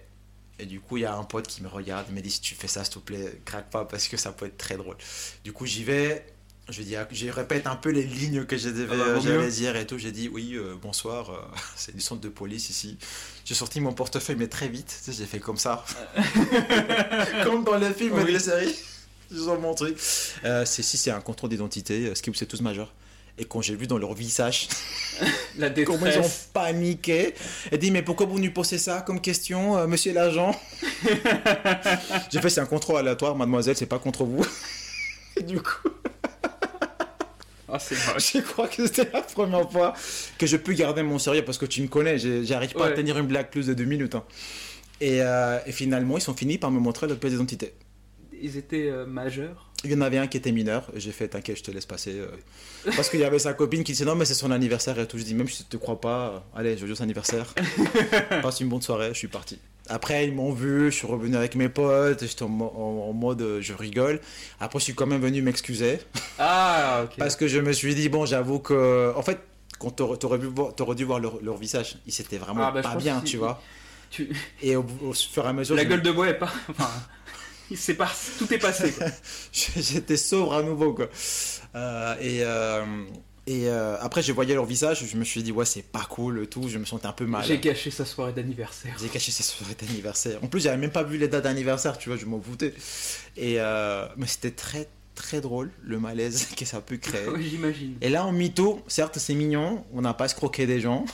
Et du coup, il y a un pote qui me regarde, il me dit, si tu fais ça, s'il te plaît, craque pas parce que ça peut être très drôle. Du coup, j'y vais. Je dis, je répète un peu les lignes que je devais Ah bah, dire et tout. J'ai dit, oui, euh, bonsoir, euh, (laughs) c'est du centre de police ici. J'ai sorti mon portefeuille, mais très vite. Tu sais, j'ai fait comme ça. (laughs) comme dans les films et Oui. les séries. (laughs) Je sors mon truc. Euh, c'est si c'est un contrôle d'identité, euh, ce qui c'est tous majeurs. Et quand j'ai vu dans leur visage La (laughs) comment ils ont détresse. paniqué, elle dit mais pourquoi vous nous posez ça comme question, euh, monsieur l'agent? (laughs) J'ai fait c'est un contrôle aléatoire, mademoiselle, c'est pas contre vous. (laughs) Et du coup, Ah, je crois que c'était la première fois que je peux garder mon sérieux parce que tu me connais, j'arrive pas à tenir une blague plus de deux minutes. hein. Et, euh, et finalement, ils sont finis par me montrer leur pièce d'identité. Ils étaient euh, majeurs. Il y en avait un qui était mineur, j'ai fait t'inquiète, je te laisse passer. euh. Parce qu'il y avait sa copine qui disait non, mais c'est son anniversaire et tout. Je dis même si je te crois pas, euh, allez, joyeux anniversaire. (laughs) Passe une bonne soirée, je suis parti. Après, ils m'ont vu, je suis revenu avec mes potes, j'étais en, mo- en- en mode euh, je rigole. Après, je suis quand même venu m'excuser. Ah, ok. Parce que je me suis dit, bon, j'avoue que. En fait, quand t'aurais dû voir, leur, leur visage, ils étaient vraiment Ah, bah, pas bien, tu vois. Tu- Et au, au fur et à mesure. La gueule de bois est pas. (laughs) S'est pas... tout est passé. (laughs) J'étais sobre à nouveau, quoi. Euh, et euh, et euh, après, je voyais leur visage, je me suis dit, ouais, c'est pas cool, et tout. Je me sentais un peu mal. J'ai gâché sa soirée d'anniversaire. J'ai caché ses soirées d'anniversaire. En plus, j'avais même pas vu les dates d'anniversaire, tu vois, je m'en foutais. Et mais c'était très, très drôle, le malaise (laughs) que ça peut créer. Oui, j'imagine. Et là, en mytho, certes, c'est mignon, on n'a pas escroqué des gens.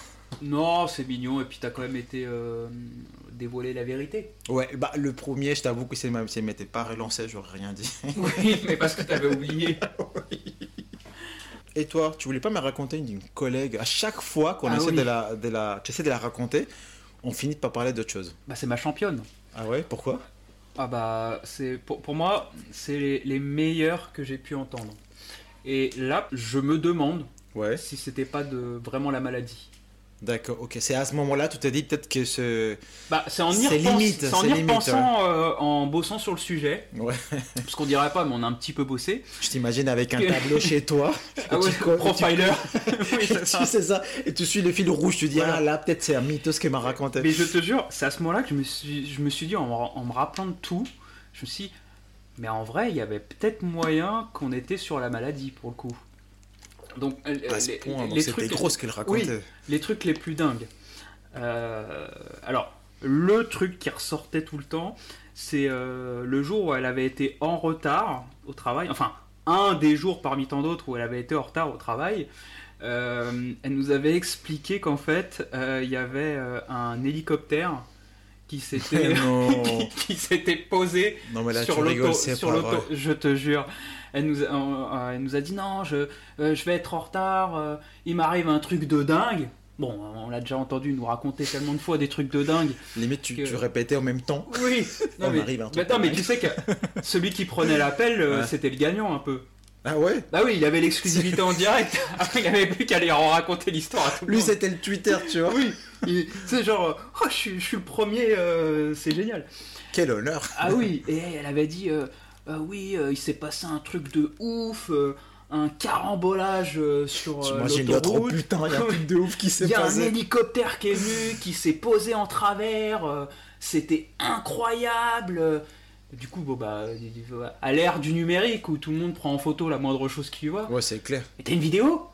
Non, c'est mignon. Et puis t'as quand même été euh, dévoiler la vérité. Ouais, bah le premier, je t'avoue que c'est même si m'était pas relancé, j'aurais rien dit. (laughs) Oui, mais parce que t'avais oublié. Et toi, tu voulais pas me raconter une, collègue? À chaque fois qu'on Ah essaie oui. de la, de la, tu essaies de la raconter, on finit par parler d'autre chose. Bah, c'est ma championne. Ah ouais? Pourquoi? Ah bah, c'est pour, pour moi, c'est les, les meilleurs que j'ai pu entendre. Et là, je me demande Ouais. si c'était pas de vraiment la maladie. D'accord, ok. C'est à ce moment-là, tu t'es dit peut-être que ce. Bah, c'est en y, C'est repens- limite, c'est en y limite, repensant, euh, en bossant sur le sujet, Ouais. parce qu'on dirait pas, mais on a un petit peu bossé. Je t'imagine avec un tableau chez toi. (laughs) Ah ouais, tu profiler. (laughs) oui, (laughs) c'est ça. Et tu suis le fil rouge, tu dis, Voilà. ah là, peut-être c'est un mythos qui m'a raconté. Mais je te jure, c'est à ce moment-là que je me suis, je me suis dit, en, en me rappelant de tout, je me suis dit, mais en vrai, il y avait peut-être moyen qu'on était sur la maladie pour le coup. Donc, euh, les, point, les c'était trucs, gros ce qu'elle racontait. les trucs les plus dingues. Euh, alors, le truc qui ressortait tout le temps, c'est euh, le jour où elle avait été en retard au travail. Enfin, un des jours parmi tant d'autres où elle avait été en retard au travail. Elle nous avait expliqué qu'en fait, il y avait un hélicoptère qui s'était (laughs) (laughs) qui s'était posé non, mais là, sur l'auto. Je te jure. Elle nous, a, euh, elle nous a dit non, je, euh, je vais être en retard. euh, il m'arrive un truc de dingue. Bon, on l'a déjà entendu nous raconter tellement de fois des trucs de dingue. Limite, tu, que- tu répétais en même temps. Oui. (laughs) On mais, arrive un truc attends, de mais tu sais que (laughs) celui qui prenait l'appel, euh, Ouais. c'était le gagnant un peu. Ah ouais? Bah oui, il avait l'exclusivité en direct. Après, (laughs) il avait plus qu'à aller en raconter l'histoire à tout Lui, c'était le Twitter, tu vois. Oui. C'est genre, euh, oh, je suis, je suis le premier, euh, c'est génial. Quel honneur. Ah oui, et elle avait dit euh, euh, oui, euh, il s'est passé un truc de ouf, euh, un carambolage euh, sur oh l'autoroute. putain, il y a un truc de ouf qui (laughs) s'est Il y a un passé. hélicoptère qui est venu, qui s'est posé en travers, c'était incroyable. Du coup, bon, bah, à l'ère du numérique où tout le monde prend en photo la moindre chose qu'il voit. Ouais, c'est clair. Et t'as une vidéo?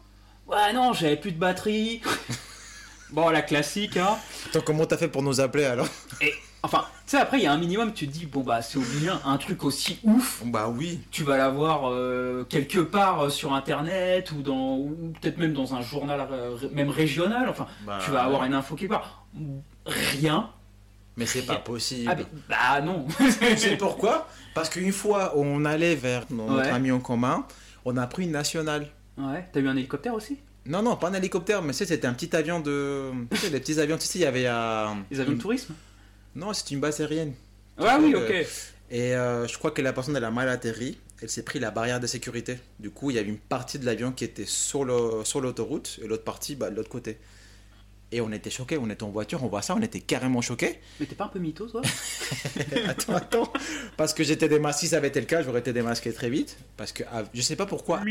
Ouais, non, j'avais plus de batterie. (laughs) bon, la classique, hein. Attends, comment t'as fait pour nous appeler alors? Et enfin, tu sais, après, il y a un minimum, tu te dis, bon, bah, c'est obligé, un truc aussi ouf. Bah oui. Tu vas l'avoir euh, quelque part euh, sur internet ou, dans, ou peut-être même dans un journal euh, même régional. Enfin, Bah, tu vas avoir une info quelque part. Rien. Mais c'est pas possible. Ah, mais- bah non. Tu sais pourquoi? Parce qu'une fois, on allait vers notre Ouais. ami en commun, on a pris une nationale. ouais, t'as eu un hélicoptère aussi? Non, non, pas un hélicoptère, mais tu sais, c'était un petit avion de. Tu sais, les petits avions, tu sais, il y avait. Les avions de tourisme? Non, c'est une base aérienne. Ouais, oui, Euh, ok. Et euh, je crois que la personne, elle a mal atterri. Elle s'est pris la barrière de sécurité. Du coup, il y avait une partie de l'avion qui était sur l'autoroute et l'autre partie bah, de l'autre côté. Et on était choqués, on était en voiture, on voit ça, on était carrément choqués. Mais t'es pas un peu mytho, toi? (laughs) Attends, attends. Parce que j'étais démasqué, si ça avait été le cas, j'aurais été démasqué très vite. Parce que ah, je sais pas pourquoi.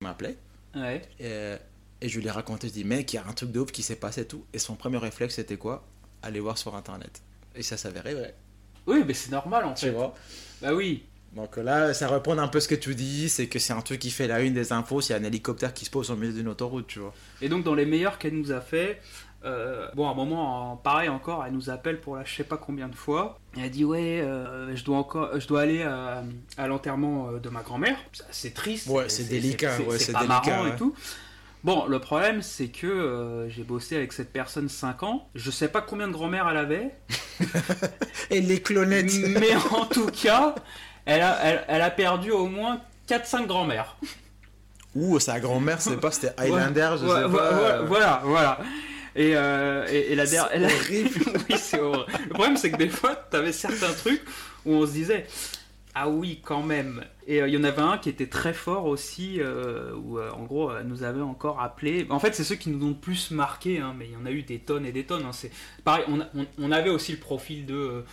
Il m'appelait. Ouais. Et, et je lui ai raconté, je dis, mec, il y a un truc de ouf qui s'est passé et tout. Et son premier réflexe, c'était quoi? Aller voir sur internet. Et ça s'avérait vrai. Oui, mais c'est normal en Tu fait. vois Bah oui. Donc là, ça reprend un peu ce que tu dis, c'est que c'est un truc qui fait la une des infos, a un hélicoptère qui se pose au milieu d'une autoroute, tu vois. Et donc dans les meilleurs qu'elle nous a fait, euh, bon à un moment en- pareil encore, elle nous appelle pour la je sais pas combien de fois. Elle a dit ouais, euh, je dois encore, je dois aller à, à l'enterrement euh, de ma grand-mère. C'est triste. Ouais, c'est délicat, ouais, c'est pas délicat, marrant ouais. et tout. Bon, le problème c'est que euh, j'ai bossé avec cette personne 5 ans. Je sais pas combien de grand-mère elle avait, (laughs) Et les clonettes (laughs) mais en tout cas, elle a, elle, elle a perdu au moins 4-5 grand-mères. Ouh, sa grand-mère, c'est pas, c'était Highlander, je Ouais, sais ouais, pas. ouais, Voilà, voilà. Et, euh, et, et la dernière. C'est elle- horrible. (laughs) oui, c'est horrible. Le problème, c'est que des fois, t'avais certains trucs où on se disait. Ah oui, quand même. Et euh, il y en avait un qui était très fort aussi, euh, où euh, en gros, elle nous avait encore appelé. En fait, c'est ceux qui nous ont le plus marqué, hein, mais il y en a eu des tonnes et des tonnes. hein. C'est pareil. On, a- on, on avait aussi le profil de.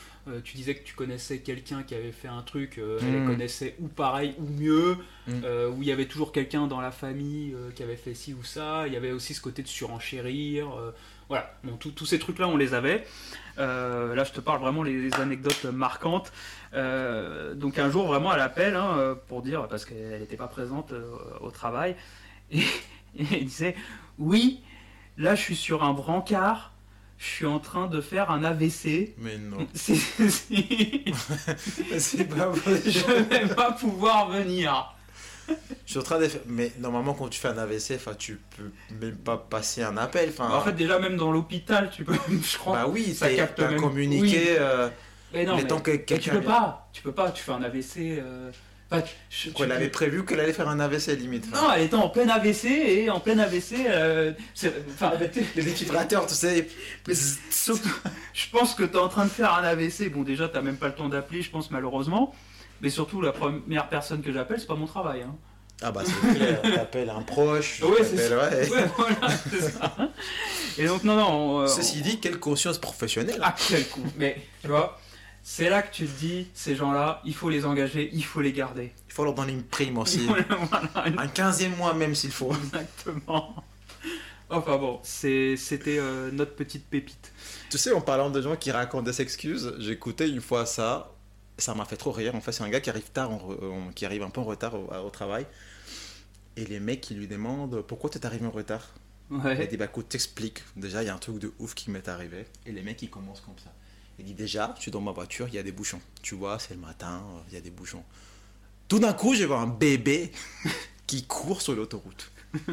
tu disais que tu connaissais quelqu'un qui avait fait un truc, euh, elle les Mm. connaissait ou pareil ou mieux, Mm. euh, où il y avait toujours quelqu'un dans la famille qui avait fait ci ou ça. Il y avait aussi ce côté de surenchérir. voilà, bon, tous ces trucs-là, on les avait. Là, je te parle vraiment les, les anecdotes marquantes. Euh, donc un jour, vraiment, elle appelle hein, euh, pour dire, parce qu'elle n'était pas présente euh, au travail, (laughs) et, et elle disait, oui, là, je suis sur un brancard, je suis en train de faire un AVC. Mais non. (laughs) C'est- pas vrai. (laughs) je vais pas pouvoir venir. Je suis en train de faire- Mais normalement, quand tu fais un AVC, enfin, tu peux même pas passer un appel. Enfin, En fait, déjà, même dans l'hôpital, tu peux, je crois. bah oui, ça capte un même- communiqué. Oui. euh, mais non, mais mais, tant que mais tu peux pas. Tu peux pas, tu fais un AVC. euh, enfin, je- tu Quoi, elle avait prévu qu'elle allait faire un AVC limite. Enfin, Non, elle était en plein AVC et en plein AVC. euh, Enfin, (laughs) les défibrillateurs, tu sais. (laughs) Je pense que tu es en train de faire un AVC. Bon, déjà, tu même pas le temps d'appeler, je pense, malheureusement. Mais surtout, la première personne que j'appelle, c'est pas mon travail. Hein. Ah bah c'est clair, (laughs) t'appelles un proche. Ouais, c'est ça. ouais. Ouais, voilà, c'est ça. Et donc, non, non. euh, Ceci dit, quelle conscience professionnelle. Ah, quel coup. Mais, tu vois, c'est là que tu te dis, ces gens-là, il faut les engager, il faut les garder. Il faut leur donner une prime aussi. (laughs) voilà, un 15e mois même s'il faut. exactement. Enfin bon, c'était euh, notre petite pépite. Tu sais, en parlant de gens qui racontent des excuses, j'écoutais une fois ça. Ça m'a fait trop rire. En fait, c'est un gars qui arrive tard, en re- en- qui arrive un peu en retard au, au travail. Et les mecs qui lui demandent pourquoi tu es arrivé en retard? Il Ouais. dit bah écoute, t'expliques. Déjà, il y a un truc de ouf qui m'est arrivé. Et les mecs ils commencent comme ça. Il dit déjà, je suis dans ma voiture, il y a des bouchons. Tu vois, c'est le matin, euh, il y a des bouchons. Tout d'un coup, je vois un bébé (laughs) qui court sur l'autoroute. (laughs)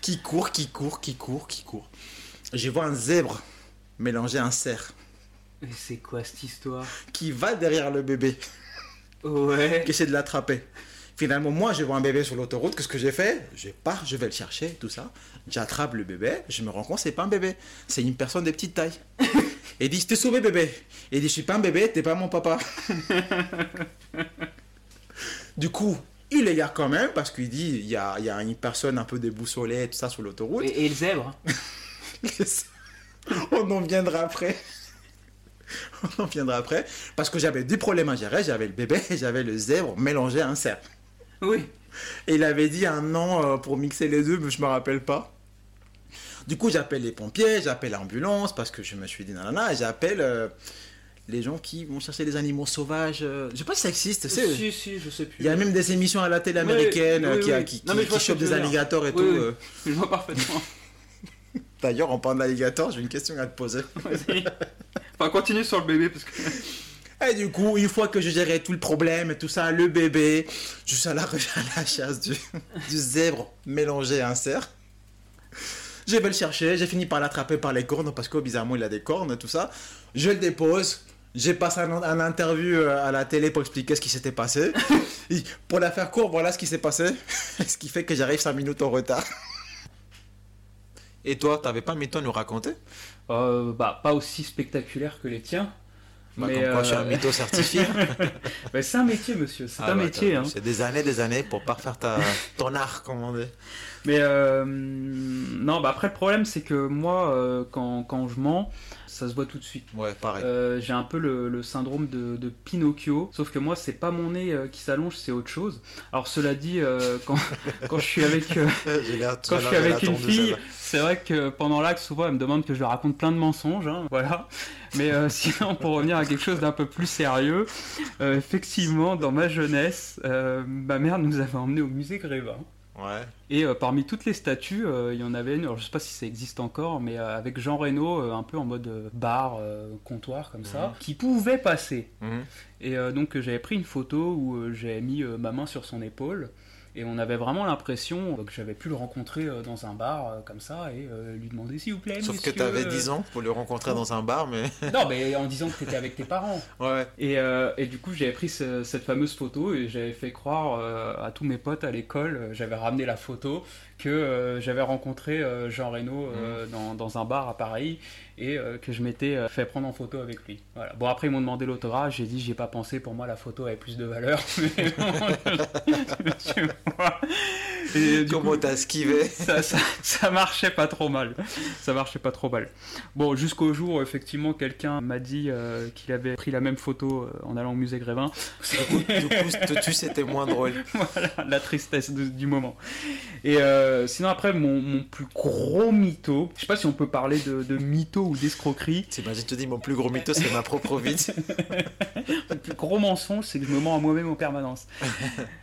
qui court, qui court, qui court, qui court. Je vois un zèbre mélanger un cerf Mais c'est quoi cette histoire? Qui va derrière le bébé, Ouais. qui essaie de l'attraper. Finalement, moi, je vois un bébé sur l'autoroute. Qu'est-ce que j'ai fait? Je pars, je vais le chercher, tout ça. J'attrape le bébé. Je me rends compte, c'est pas un bébé. C'est une personne de petite taille. (laughs) Et il dit, je t'ai sauvé, bébé. Et il dit, je suis pas un bébé, t'es pas mon papa. (laughs) du coup, il les garde quand même parce qu'il dit, il y a, il y a une personne un peu déboussolée, tout ça, sur l'autoroute. Et, et le zèbre (laughs) On en viendra après. (laughs) On en viendra après. Parce que j'avais deux problèmes à gérer. J'avais le bébé et j'avais le zèbre mélangé à un cerf. Oui. Et il avait dit un nom euh, pour mixer les deux, mais je me rappelle pas. Du coup, j'appelle les pompiers, j'appelle l'ambulance parce que je me suis dit nanana, et j'appelle euh, les gens qui vont chercher les animaux sauvages. euh, je sais pas si ça existe. Si, si, je sais plus. Il y a même des émissions à la télé américaine euh, oui, qui, oui. qui, Non, qui- mais je vois qui ce que chopent tu des veux dire. alligators et Oui, tout. oui. euh. (laughs) Je vois parfaitement. (laughs) D'ailleurs, en parlant d'alligators, j'ai une question à te poser. (laughs) Vas-y. Enfin, continue sur le bébé parce que. Et du coup, une fois que je gérais tout le problème et tout ça, le bébé, je suis à la chasse du, du zèbre mélangé à un cerf. Je vais le chercher, j'ai fini par l'attraper par les cornes parce que bizarrement il a des cornes et tout ça. Je le dépose, j'ai passé un, un interview euh, à la télé pour expliquer ce qui s'était passé. (laughs) Et pour la faire court, voilà ce qui s'est passé. (laughs) ce qui fait que j'arrive 5 minutes en retard. Et toi, t'avais pas mytho à nous raconter? Euh, bah, pas aussi spectaculaire que les tiens. Bah, Mais, Comme quoi, je suis un euh, mytho certifié. (laughs) Bah, c'est un métier, monsieur. C'est Ah un bah, métier. Hein. C'est des années, des années pour pas faire ta, ton art, comme on dit. Mais euh, non, bah après le problème c'est que moi, euh, quand, quand je mens, ça se voit tout de suite. Ouais, pareil. Euh, j'ai un peu le, le syndrome de, de Pinocchio, sauf que moi c'est pas mon nez euh, qui s'allonge, c'est autre chose. Alors cela dit, euh, quand, (laughs) quand je suis avec euh, quand je suis avec une fille, c'est vrai que pendant l'acte, souvent, elle me demande que je lui raconte plein de mensonges, hein, voilà. Mais euh, (laughs) sinon, pour revenir à quelque chose d'un peu plus sérieux, euh, effectivement, dans ma jeunesse, euh, ma mère nous avait emmenés au musée Grévin. Ouais. Et euh, parmi toutes les statues, euh, il y en avait une, alors je sais pas si ça existe encore, mais euh, avec Jean Reno, un peu en mode bar, comptoir comme ça, Mhm. qui pouvait passer. Mhm. Et donc j'avais pris une photo où j'avais mis ma main sur son épaule. Et on avait vraiment l'impression que j'avais pu le rencontrer euh, dans un bar euh, comme ça et euh, lui demander s'il vous plaît. Sauf que tu avais euh, 10 ans pour le rencontrer dans un bar, mais. (laughs) Non, mais en disant que t'étais avec tes parents. (laughs) Ouais. Et, euh, et du coup, j'avais pris ce- cette fameuse photo et j'avais fait croire euh, à tous mes potes à l'école, j'avais ramené la photo, que euh, j'avais rencontré Jean Reno euh, dans, dans un bar à Paris et que je m'étais fait prendre en photo avec lui. Voilà. Bon, après, ils m'ont demandé l'autographe, j'ai dit, j'y ai pas pensé, pour moi, la photo avait plus de valeur. (laughs) Mais bon, tu. (laughs) Et du Comment t'as esquivé (laughs) ça, ça, ça marchait pas trop mal. Ça marchait pas trop mal. Bon, jusqu'au jour effectivement quelqu'un m'a dit euh, qu'il avait pris la même photo euh, en allant au musée Grévin. Du coup, suite, (laughs) c'était moins drôle. voilà, la tristesse de- du moment. Et euh, sinon après mon, mon plus gros mytho, je sais pas si on peut parler de, de mytho ou d'escroquerie. T'imagines, je te dis, mon plus gros mytho, c'est ma propre vie. Le plus gros mensonge, c'est que je me mens à moi-même en permanence.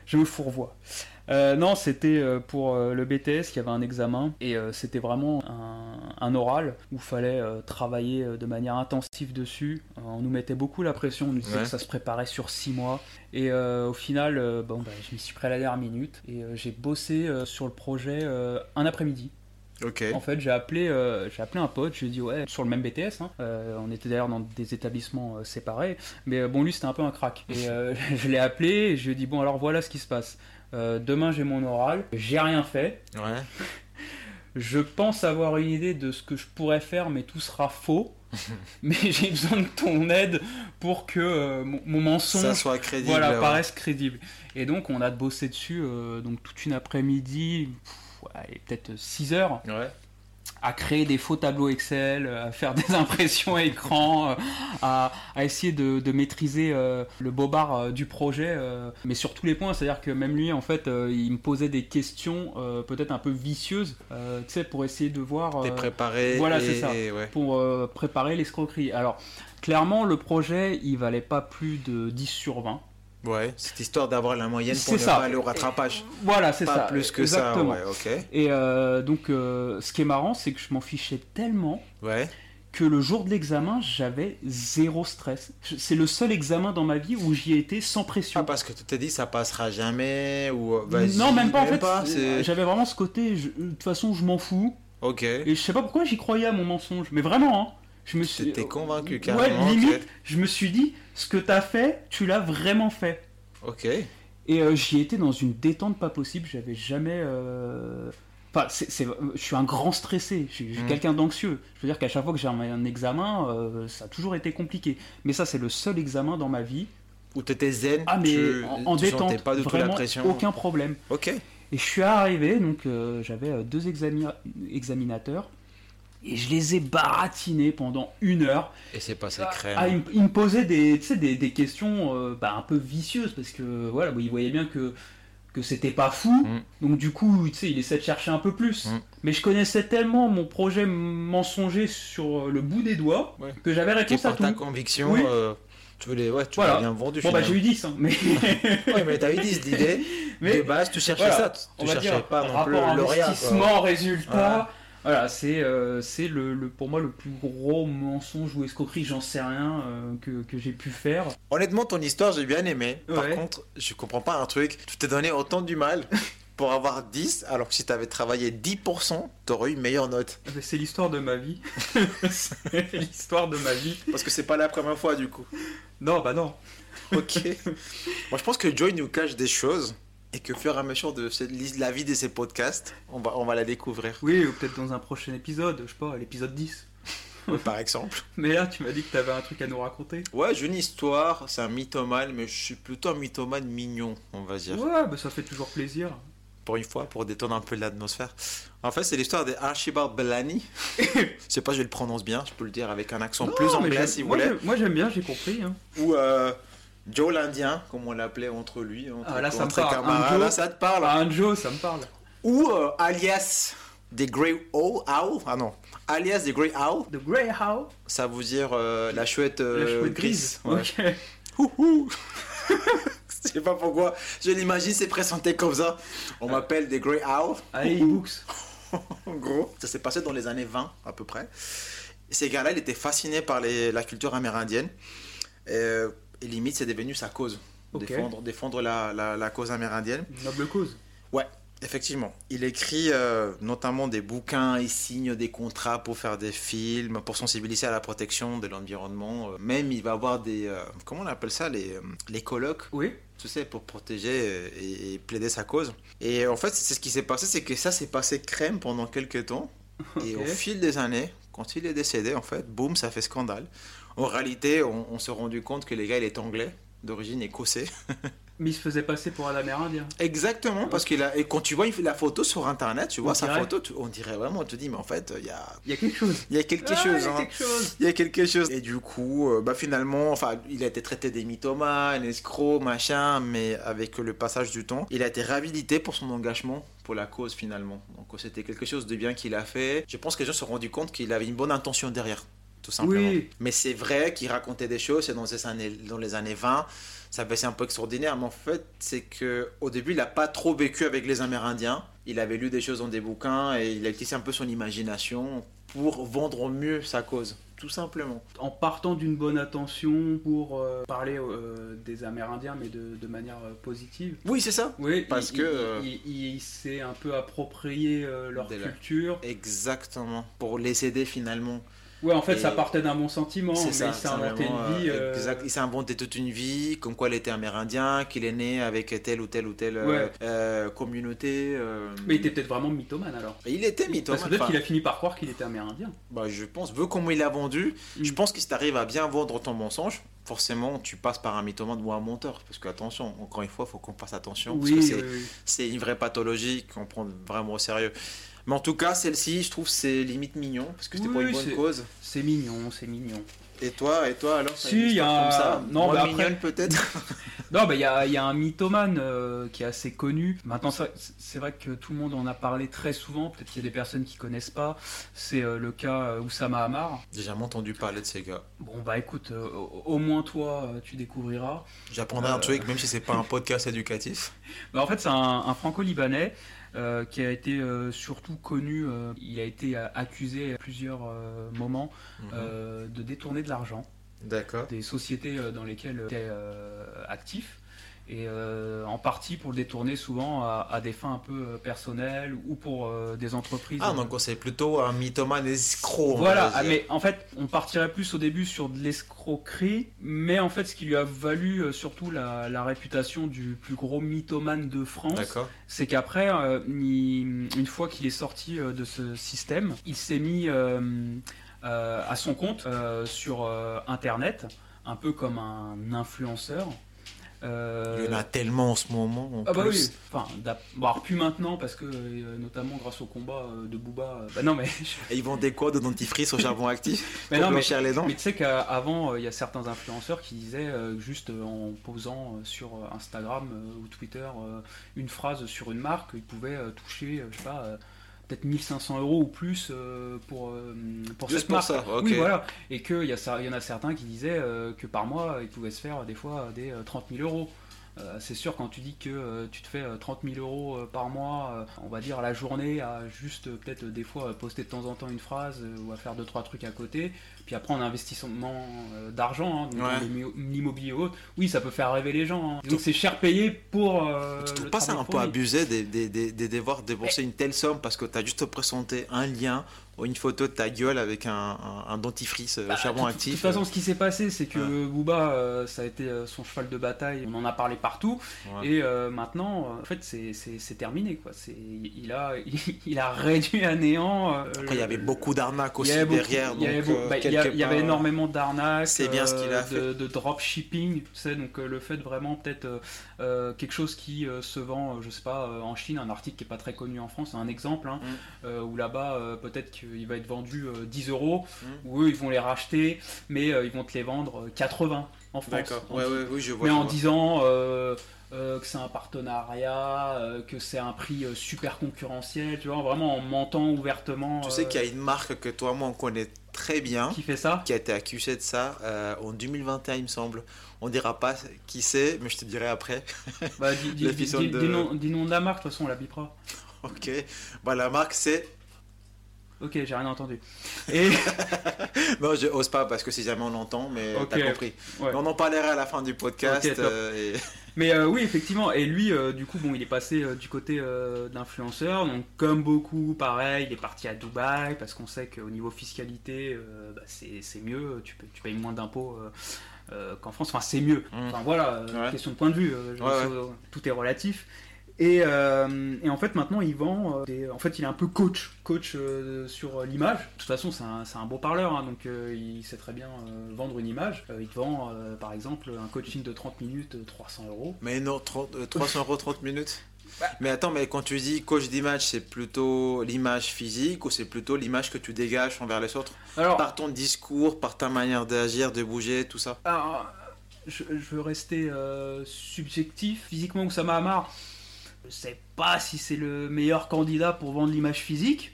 je me fourvoie. Euh, non, c'était euh, pour euh, le BTS, il y avait un examen et c'était vraiment un, un oral où il fallait travailler de manière intensive dessus. On nous mettait beaucoup la pression, on nous disait Ouais. que ça se préparait sur six mois. Et euh, au final, euh, bon, bah, je m'y suis pris à la dernière minute et euh, j'ai bossé sur le projet un après-midi. En fait, j'ai appelé, euh, j'ai appelé un pote, je lui ai dit ouais, sur le même BTS. hein. Euh, on était d'ailleurs dans des établissements euh, séparés, mais bon, lui c'était un peu un crack. Et (laughs) je l'ai appelé et je lui ai dit bon alors voilà ce qui se passe. Euh, demain j'ai mon oral, j'ai rien fait. Ouais. (laughs) Je pense avoir une idée de ce que je pourrais faire, mais tout sera faux. (laughs) mais j'ai besoin de ton aide pour que euh, mon, mon mensonge Ça soit crédible. voilà, ouais. paraisse crédible. Et donc on a bossé dessus euh, donc toute une après-midi, peut-être 6 heures Ouais. À créer des faux tableaux Excel, euh, à faire (laughs) des impressions à écran, euh, à, à essayer de, de maîtriser euh, le bobard euh, du projet, euh, mais sur tous les points. C'est-à-dire que même lui, en fait, il me posait des questions peut-être un peu vicieuses, tu sais, pour essayer de voir, T'es préparé. voilà, c'est ça. ouais. pour préparer l'escroquerie. Alors, clairement, le projet, il valait pas plus de 10 sur 20. Ouais. C'est histoire d'avoir la moyenne pour C'est ne ça. pas aller au rattrapage. Voilà, c'est Pas ça. plus que exactement. ça. Ouais. Ok. Et euh, donc, euh, ce qui est marrant, c'est que je m'en fichais tellement Ouais. que le jour de l'examen, j'avais zéro stress. C'est le seul examen dans ma vie où j'y ai été sans Ah, pression. parce que tu t'es dit ça passera jamais ou euh, non, même pas en fait. J'avais vraiment ce côté, je- de toute façon, je m'en fous. Ok. Et je sais pas pourquoi j'y croyais à mon mensonge. Mais vraiment, hein. Je me suis. T'étais convaincu Ouais, carrément. ok. limite, je me suis dit, ce que t'as fait, tu l'as vraiment fait. Ok. Et euh, j'y étais dans une détente pas possible. J'avais jamais. euh, Enfin, je suis un grand stressé. Je suis je suis Mm. quelqu'un d'anxieux. Je veux dire qu'à chaque fois que j'ai un, examen, euh, ça a toujours été compliqué. Mais ça, c'est le seul examen dans ma vie. Ou t'étais zen. Ah, mais tu, en, en tu détente, pas du tout la vraiment pression. aucun problème. Ok. Et je suis arrivé, donc j'avais deux exami- examinateurs. Et je les ai baratinés pendant une heure. Et c'est passé Ah, crème. ah, il, me- il me posait des, tu des, des questions euh, bah, un peu vicieuses parce que voilà, il voyait bien que, que c'était pas fou. Mm. Donc du coup, tu sais, il essaie de chercher un peu plus. Mm. Mais je connaissais tellement mon projet mensonger sur le bout des doigts Ouais. que j'avais réponse à tout. ta conviction, Oui. euh, tu voulais, ouais, tu Voilà. bien vendu. Bon bah j'ai eu 10, hein, mais, (laughs) Ouais, mais t'as eu 10 d'idées. (laughs) mais de base, tu cherchais voilà, ça. Tu on va cherchais dire pas non plus rapport le lauréat. quoi. investissement résultat. Voilà, c'est euh, c'est le, le- pour moi le plus gros mensonge ou escroquerie, j'en sais rien, euh, que, que j'ai pu faire. Honnêtement, ton histoire, j'ai bien aimé. Par Ouais. contre, je comprends pas un truc. Tu t'es donné autant du mal (laughs) pour avoir 10, alors que si t'avais travaillé 10%, t'aurais eu une meilleure note. Ah bah, C'est l'histoire de ma vie. (laughs) c'est l'histoire de ma vie. Parce que c'est pas la première fois, du coup. Non, bah non. Ok. (laughs) Moi, je pense que Joy nous cache des choses et que, fur et à mesure de la vie de ces podcasts, on va, on va la découvrir. Oui, ou peut-être dans un prochain épisode, je sais pas, l'épisode 10. Par exemple. (laughs) Mais là, tu m'as dit que t'avais un truc à nous raconter. Ouais, j'ai une histoire, c'est un mythomane, mais je suis plutôt un mythomane mignon, on va dire. Ouais, bah ça fait toujours plaisir. Pour une fois, pour détendre un peu l'atmosphère. En fait, c'est l'histoire d'Archibald Bellany. (laughs) je sais pas, je le prononce bien, je peux le dire avec un accent plus Non, anglais si vous voulez. Moi j'aime bien, j'ai compris. hein. Ou euh, Joe l'Indien, comme on l'appelait entre lui, entre, Ah, là, ça me entre parle. camarades. Un Joe. Là, ça te parle. Ah, un Joe, ça me parle. Ou euh, alias des Grey Owl. Owl Ah non. Alias des Grey Owl. The Greyhound. Ça veut dire euh, la chouette, euh, la chouette grise. grise. Ouais. Ok. (laughs) Je sais pas pourquoi, je l'imagine, c'est présenté comme ça. On m'appelle des Grey Owl. Allez, e-books. En gros, ça s'est passé dans les années 20 à peu près. Ces gars-là, ils étaient fascinés par les- la culture amérindienne. Et, et limite, c'est devenu sa cause. Défendre, défendre la, la- la cause amérindienne. Noble cause. Ouais, effectivement. Il écrit euh, notamment des bouquins, il signe des contrats pour faire des films, pour sensibiliser à la protection de l'environnement. Euh, Même, il va avoir des... euh, comment on appelle ça Les, les colloques Oui. tu sais, pour protéger et, et plaider sa cause. Et en fait, c'est ce qui s'est passé, c'est que ça s'est passé crème pendant quelques temps. (laughs) Et au fil des années, quand il est décédé, en fait, boum, ça fait scandale. En réalité, on, on s'est rendu compte que les gars, il est anglais, d'origine écossais. (laughs) Mais il se faisait passer pour un amérindien. Exactement, parce qu'il a. Et quand tu vois la photo sur internet, tu vois On sa dirait. photo, tu- on dirait vraiment, on te dit, mais en fait, il y a, Il y a quelque chose. il y a quelque Ah, chose. Il y a hein. quelque chose. Il y a quelque chose. Et du coup, euh, bah finalement, enfin, il a été traité des mythomanes, escrocs, machin, mais avec le passage du temps, il a été réhabilité pour son engagement pour la cause finalement. Donc c'était quelque chose de bien qu'il a fait. Je pense que les gens se sont rendus compte qu'il avait une bonne intention derrière. Tout simplement. Oui. Mais c'est vrai qu'il racontait des choses, c'est dans, les années- dans les années 20, ça paraissait un peu extraordinaire, mais en fait, c'est que au début, il n'a pas trop vécu avec les Amérindiens. Il avait lu des choses dans des bouquins et il a utilisé un peu son imagination pour vendre au mieux sa cause, tout simplement. En partant d'une bonne intention pour euh, parler euh, des Amérindiens, mais de, de manière euh, positive. Oui, c'est ça. Oui, Parce il, que, il- il, il s'est un peu approprié leur culture. Exactement. Pour les aider finalement. Ouais, en fait, Et- ça partait d'un bon sentiment, mais il s'est inventé une vie. euh, euh, exact. Il s'est inventé toute une vie, comme quoi il était amérindien, qu'il est né avec telle ou telle ou telle euh, Ouais. euh, communauté. euh, Mais il était peut-être vraiment mythomane alors. Et il était mythomane. Parce que peut-être qu'il a fini par croire qu'il était amérindien. bah, je pense, vu comment il a vendu, Mm. je pense que si tu arrives à bien vendre ton mensonge, forcément tu passes par un mythomane ou un menteur. Parce que attention, encore une fois, il faut qu'on fasse attention. Parce que c'est oui, oui. c'est une vraie pathologie qu'on prend vraiment au sérieux. Mais en tout cas, celle-ci, je trouve c'est limite mignon parce que c'était pour une bonne c'est- cause. c'est mignon, c'est mignon. Et toi, et toi alors Si, il y a- comme ça non, après- mignonne peut-être. (laughs) Non, bah il y a, il y a un mythomane euh, qui est assez connu. Maintenant, c'est vrai que tout le monde en a parlé très souvent. Peut-être qu'il y a des personnes qui connaissent pas. C'est euh, le cas euh, Oussama Hamar. J'ai jamais entendu parler de ces gars. Bon, bah écoute, euh, au, moins toi, tu découvriras. J'apprendrai un truc, même si c'est pas un (laughs) podcast éducatif. Bah, en fait, c'est un, un franco-libanais euh, qui a été euh, surtout connu. euh, il a été accusé à plusieurs moments Mhm. de détourner de l'argent D'accord. des sociétés dans lesquelles il était actif. Et euh, en partie pour le détourner souvent à, à des fins un peu euh, personnelles ou pour euh, des entreprises. Ah, donc c'est plutôt un mythomane escroc. Voilà, ah, mais en fait, on partirait plus au début sur de l'escroquerie, mais en fait, ce qui lui a valu euh, surtout la, la réputation du plus gros mythomane de France, c'est qu'après, il- une fois qu'il est sorti de ce système, il s'est mis à son compte sur Internet, un peu comme un influenceur. Euh, Il y en a tellement en ce moment. En ah bah plus. oui, enfin, alors plus maintenant parce que euh, notamment grâce au combat euh, de Booba, bah non mais, (laughs) Et ils vendent des quoi de dentifrice au charbon actif (laughs) mais pour non mais les dents Mais tu sais qu'avant, il y a certains influenceurs qui disaient, juste en posant sur Instagram ou Twitter une phrase sur une marque, ils pouvaient toucher, je sais pas, peut-être 1500 euros ou plus euh, pour, euh, pour Juste cette pour marque. ça. Oui, voilà. Et qu'il y, a ça- il y en a certains qui disaient euh, que par mois, ils pouvaient se faire des fois des euh, 30 000 euros. Euh, c'est sûr, quand tu dis que euh, tu te fais euh, 30 000 euros euh, par mois, euh, on va dire à la journée, à juste euh, peut-être euh, des fois euh, poster de temps en temps une phrase euh, ou à faire deux trois trucs à côté, puis après en investissement euh, d'argent, hein, Ouais. l'immobilier ou autre, oui, ça peut faire rêver les gens. hein. Donc c'est cher payé pour. euh, Tu trouves le pas ça un peu abusé de, de, de- de devoir débourser une telle somme parce que tu as juste présenté un lien une photo de ta gueule avec un, un- un dentifrice euh, Bah, charbon actif De toute façon, ce qui s'est passé, c'est que Ouais. Booba, euh, ça a été euh, son cheval de bataille. On en a parlé partout. Ouais. Et euh, maintenant, euh, en fait, c'est- terminé. Quoi. Il a, (laughs) il a réduit à néant. euh, Après, il y avait beaucoup d'arnaques aussi beaucoup- derrière. il y avait donc, beaucoup- euh, bah, il y a- quelque il y avait part, énormément d'arnaques, C'est bien ce qu'il a euh, de, de dropshipping, tu sais, donc euh, le fait vraiment peut-être euh, euh, quelque chose qui euh, se vend, euh, je sais pas, euh, en Chine, un article qui est pas très connu en France, un exemple, hein, Mm. euh, où là-bas euh, peut-être qu'il va être vendu euh, 10 euros, Mm. ou eux ils vont les racheter, mais euh, ils vont te les vendre euh, 80 en France. D'accord. Ouais, ouais, oui, je vois. mais je en vois. disant euh, euh, que c'est un partenariat, euh, que c'est un prix euh, super concurrentiel, tu vois, vraiment en mentant ouvertement. Tu sais euh, qu'il y a une marque que toi, moi, on connaît très bien. qui fait ça qui a été accusé de ça euh, en 2021, il me semble. On dira pas qui c'est, mais je te dirai après. Bah, dis, (laughs) dis, dis- de- dis nom, dis nom de la marque, de toute façon on la bipera. ok. Bah, la marque c'est. Ok, j'ai rien entendu. (laughs) Et Non, je ose pas parce que si jamais on l'entend, mais Ok. t'as compris. Ouais. On en parlera à la fin du podcast. Euh, et- (laughs) Mais euh, oui, effectivement. Et lui, euh, du coup, bon, il est passé du côté d'influenceur. Donc, comme beaucoup, pareil, il est parti à Dubaï parce qu'on sait qu'au niveau fiscalité, bah, c'est mieux. Tu, payes- tu payes moins d'impôts qu'en France. Enfin, c'est mieux. Mm. Enfin, voilà, Ouais. question de point de vue. Ouais, euh, Tout est relatif. Et, euh, et en fait, maintenant, il vend. euh, des- En fait, il est un peu coach, coach euh, sur l'image. De toute façon, c'est un, un beau parleur, hein, donc euh, il sait très bien vendre une image. Il te vend, par exemple, un coaching de 30 minutes, euh, 300 euros. Mais non, 30, euh, 300 euros 30 minutes (laughs) Bah. Mais attends, mais quand tu dis coach d'image, c'est plutôt l'image physique ou c'est plutôt l'image que tu dégages envers les autres? Alors, Par ton discours, par ta manière d'agir, de bouger, tout ça? Alors, je, je veux rester subjectif. Physiquement, Oussama Hamar, je sais pas si c'est le meilleur candidat pour vendre l'image physique.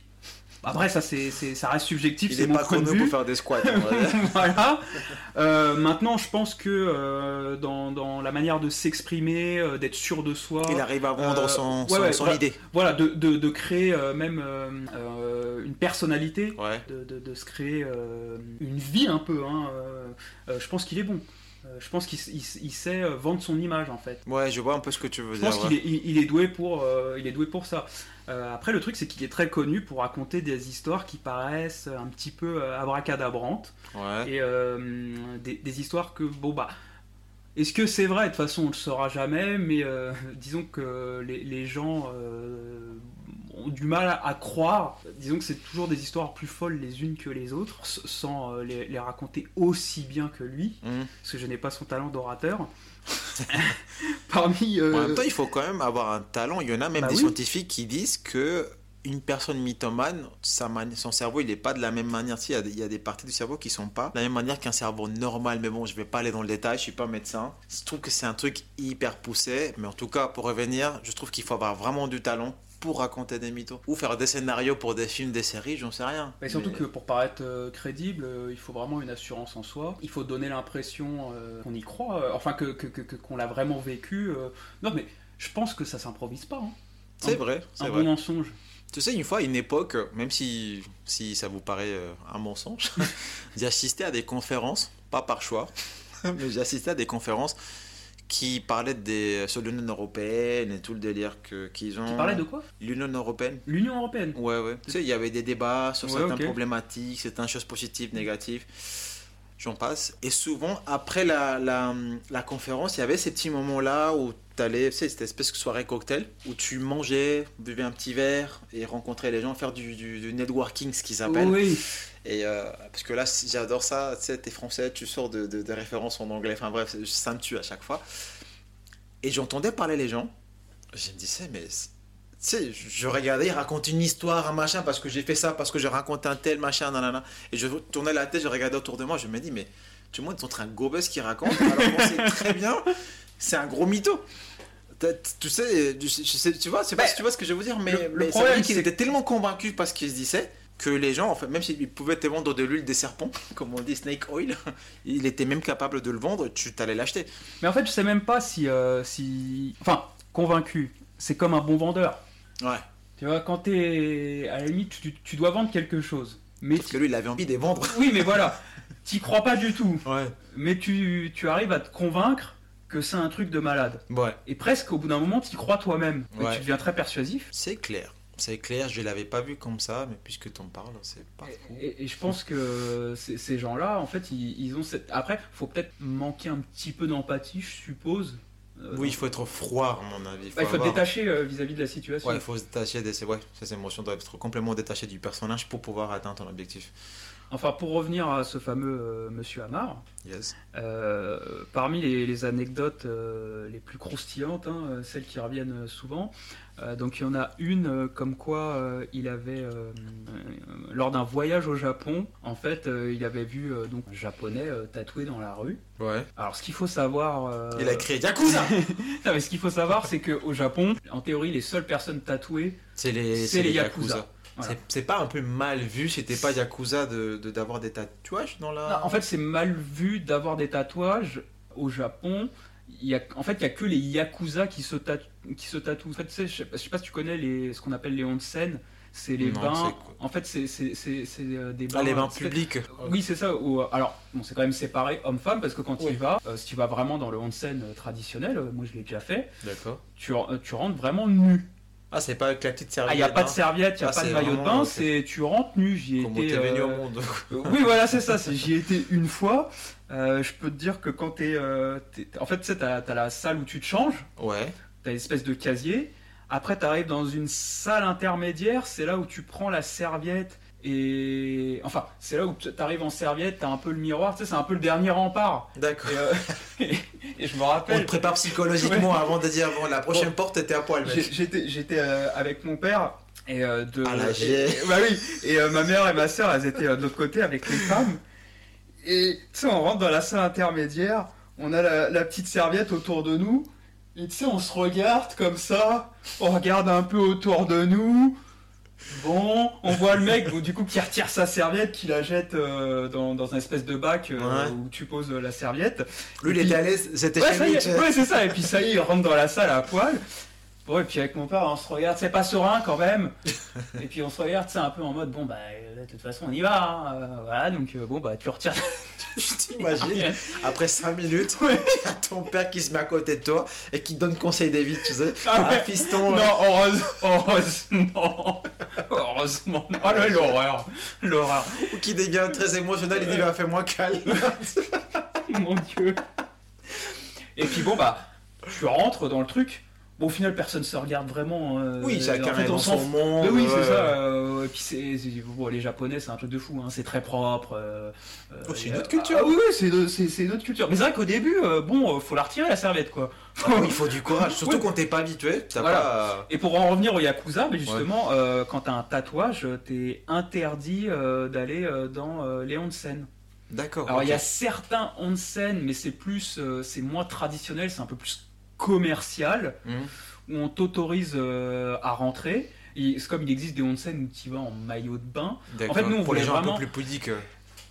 Après, ça, c'est, c'est- ça reste subjectif, Il c'est est mon pas connu pour faire des squats. (laughs) voilà. Euh, maintenant, je pense que euh, dans, dans la manière de s'exprimer, euh, d'être sûr de soi, Il arrive à vendre son, ouais, son, ouais, son vra- idée. voilà, de, de, de créer même une personnalité, Ouais. de, se créer une vie un peu. hein, je pense qu'il est bon. Euh, je pense qu'il il sait euh, vendre son image en fait. Ouais, je vois un peu ce que tu veux Je dire. pense ouais. qu'il est, il, il est doué pour, euh, il est doué pour ça. Euh, après, le truc, c'est qu'il est très connu pour raconter des histoires qui paraissent un petit peu abracadabrantes Ouais. et euh, des, des histoires que bon bah. Est-ce que c'est vrai? De toute façon, on le saura jamais, mais (laughs) disons que les, les gens ont du mal à, croire. Disons que c'est toujours des histoires plus folles les unes que les autres, sans euh, les, les raconter aussi bien que lui, Mhm. parce que je n'ai pas son talent d'orateur. (laughs) Parmi. euh, En même temps, il faut quand même avoir un talent. Il y en a même Bah des oui. scientifiques qui disent que une personne mythomane, sa son cerveau, il n'est pas de la même manière. Il y, a des- il y a des parties du cerveau qui sont pas de la même manière qu'un cerveau normal. Mais bon, je vais pas aller dans le détail, je suis pas médecin. Je trouve que c'est un truc hyper poussé. Mais en tout cas, pour revenir, je trouve qu'il faut avoir vraiment du talent pour raconter des mythos. Ou faire des scénarios pour des films, des séries, j'en sais rien. Mais surtout Mais- que pour paraître euh, crédible, euh, il faut vraiment une assurance en soi. Il faut donner l'impression euh, qu'on y croit, enfin que que- que- que- qu'on l'a vraiment vécu. Non, mais je pense que ça s'improvise pas. hein. C'est vrai, c'est Un vrai. bon mensonge. Tu sais, une fois, une époque, même si, si ça vous paraît un mensonge, (laughs) j'ai assisté à des conférences, pas par choix, (laughs) mais j'ai assisté à des conférences qui parlaient des, sur l'Union Européenne et tout le délire que- qu'ils ont. Tu parlais de quoi? L'Union Européenne L'Union Européenne. Ouais, ouais. Tu sais, il y avait des débats sur Ouais, certaines problématiques, certaines choses positives, négatives. J'en passe. Et souvent, après la, la, la conférence, il y avait ces petits moments-là où tu allais, tu sais, cette espèce de soirée cocktail, où tu mangeais, buvais un petit verre et rencontrais les gens, faire du, du, du networking, ce qu'ils appellent. Oui. Et euh, parce que là, j'adore ça. Tu sais, t'es français, tu sors de, références en anglais. Enfin bref, ça me tue à chaque fois. Et j'entendais parler les gens. Je me disais, mais c'est- tu sais, je je regardais, ils racontent une histoire, un machin, parce que j'ai fait ça, parce que j'ai raconté un tel machin, nanana. Et je tournais la tête, je regardais autour de moi, je me dis, mais tout le monde est en train de qu'il raconte, alors qu'on sait (laughs) très bien, c'est un gros mytho. Tu sais, je- je tu vois, je sais pas Bah, si tu vois ce que je veux dire, mais, le- problème, c'est- étaient tellement convaincus par ce qu'ils se disaient que les gens, en fait, même s'ils pouvaient te vendre de l'huile des serpents, (laughs) comme on dit snake oil, (laughs) il était même capable de le vendre, tu t'allais l'acheter. Mais en fait, je sais même pas si, euh, si, enfin, convaincu. C'est comme un bon vendeur. Ouais. Tu vois, quand t'es à la limite, tu, tu dois vendre quelque chose. Mais Parce que lui, il avait envie de vendre. oui, mais voilà, (laughs) t'y crois pas du tout. Ouais. Mais tu, tu arrives à te convaincre que c'est un truc de malade. Ouais. Et presque au bout d'un moment, tu crois toi-même. Ouais. Tu deviens très persuasif. C'est clair. C'est clair, je l'avais pas vu comme ça, mais puisque tu en parles, c'est pas fou. Et, et je pense que ces, gens-là, en fait, ils, ils ont cette. Après, faut peut-être manquer un petit peu d'empathie, je suppose. Euh, Oui, il faut être froid, à mon avis. bah, il faut avoir- être détaché euh, vis-à-vis de la situation. Ouais, il faut se détacher de ces, ouais, ces émotions, doivent être complètement détachées du personnage pour pouvoir atteindre ton objectif. Enfin, pour revenir à ce fameux euh, Monsieur Amar, Yes. euh, parmi les, les anecdotes euh, les plus croustillantes, hein, celles qui reviennent souvent, donc il y en a une comme quoi il avait, lors d'un voyage au Japon, en fait, il avait vu donc un japonais tatoué dans la rue. Ouais. Alors, ce qu'il faut savoir. Il a créé Yakuza (laughs) Non, mais ce qu'il faut savoir, c'est qu'au Japon, en théorie, les seules personnes tatouées, C'est les, c'est les Yakuza. Voilà. C'est- pas un peu mal vu si t'es pas Yakuza de de- d'avoir des tatouages dans la. Non, en fait, c'est mal vu d'avoir des tatouages au Japon. Il y a, en fait, il y a que les yakuza qui se, tat- qui se tatouent. En fait, je, sais pas, je sais pas si tu connais les, ce qu'on appelle les onsen. C'est les Non, bains. En fait, c'est euh, des bains. Ah, les bains publics. Oui, c'est ça. où, euh, alors, bon, c'est quand même séparé homme-femme parce que quand tu y vas, euh, si tu vas vraiment dans le onsen traditionnel, euh, moi je l'ai déjà fait, tu rentres vraiment nu. Ah, c'est pas avec la petite serviette. Ah, il n'y a pas de hein, serviette, il n'y a Ah, pas de maillot de bain, c'est tu rentres nu. J'y ai été. t'es venu euh, au monde (laughs) oui, voilà, c'est ça. J'y ai été une fois. Euh, je peux te dire que quand t'es. euh, t'es- en fait, tu sais, t'as as la salle où tu te changes, Ouais. t'as une espèce de casier. Après, t'arrives dans une salle intermédiaire, c'est là où tu prends la serviette. Et. Enfin, c'est là où tu arrives en serviette, t'as un peu le miroir, tu sais, c'est un peu le dernier rempart. D'accord. Et, euh, (laughs) et je me On rappelle. te prépare psychologiquement avant de dire bon, la prochaine porte était à poil. J'étais, j'étais euh, avec mon père et euh, de. À la et- bah oui. Et euh, ma mère et ma soeur, elles étaient de l'autre côté avec les femmes. Et tu sais, on rentre dans la salle intermédiaire, on a la, la petite serviette autour de nous. Et tu sais, on se regarde comme ça, on regarde un peu autour de nous. Bon, on voit le mec bon, du coup qui retire sa serviette, qui la jette euh, dans, dans un espèce de bac euh, Ouais. où tu poses euh, la serviette. Lui, il était à l'aise, c'était Ouais, chez lui. ouais, c'est ça. Et puis ça y est, il (laughs) rentre dans la salle à poil. Bon, et puis avec mon père, on se regarde, c'est pas serein quand même. (laughs) et puis on se regarde, c'est un peu en mode, bon, bah, de toute façon, on y va. hein. Voilà, donc bon, bah, tu retires. (laughs) Je t'imagine, après 5 minutes, ton père qui se met à côté de toi et qui te donne conseil vies, tu sais. Ah ouais. Fiston. non, euh, heureuse- heureusement. Heureusement. Oh là, l'horreur. L'horreur. ou qui devient très émotionnel, il dit bah fais-moi calme. (laughs) Mon dieu. Et puis bon, bah, je rentre dans le truc. Bon, au final, personne se regarde vraiment. euh, Oui, fait, est on dans son monde. Mais oui, ouais. c'est ça. euh, et puis c'est, c'est- bon, les Japonais, c'est un truc de fou. Hein, c'est très propre. euh, Oh, c'est une autre culture. Ah, oui, oui, c'est, une autre culture. Mais c'est vrai qu'au début, bon, faut la retirer la serviette, quoi. Ah oui, il faut du courage, (laughs) surtout Ouais. quand t'es pas habitué. Voilà. pas. Et pour en revenir au yakuza, mais justement, quand t'as un tatouage, t'es interdit d'aller dans les onsen. D'accord. Alors il y a certains onsen, mais c'est plus, c'est moins traditionnel, c'est un peu plus commercial. Où on t'autorise euh, à rentrer. C'est comme il existe des onsen où tu vas en maillot de bain. En fait, nous, on pour les voulait gens un vraiment- peu plus pudiques. euh,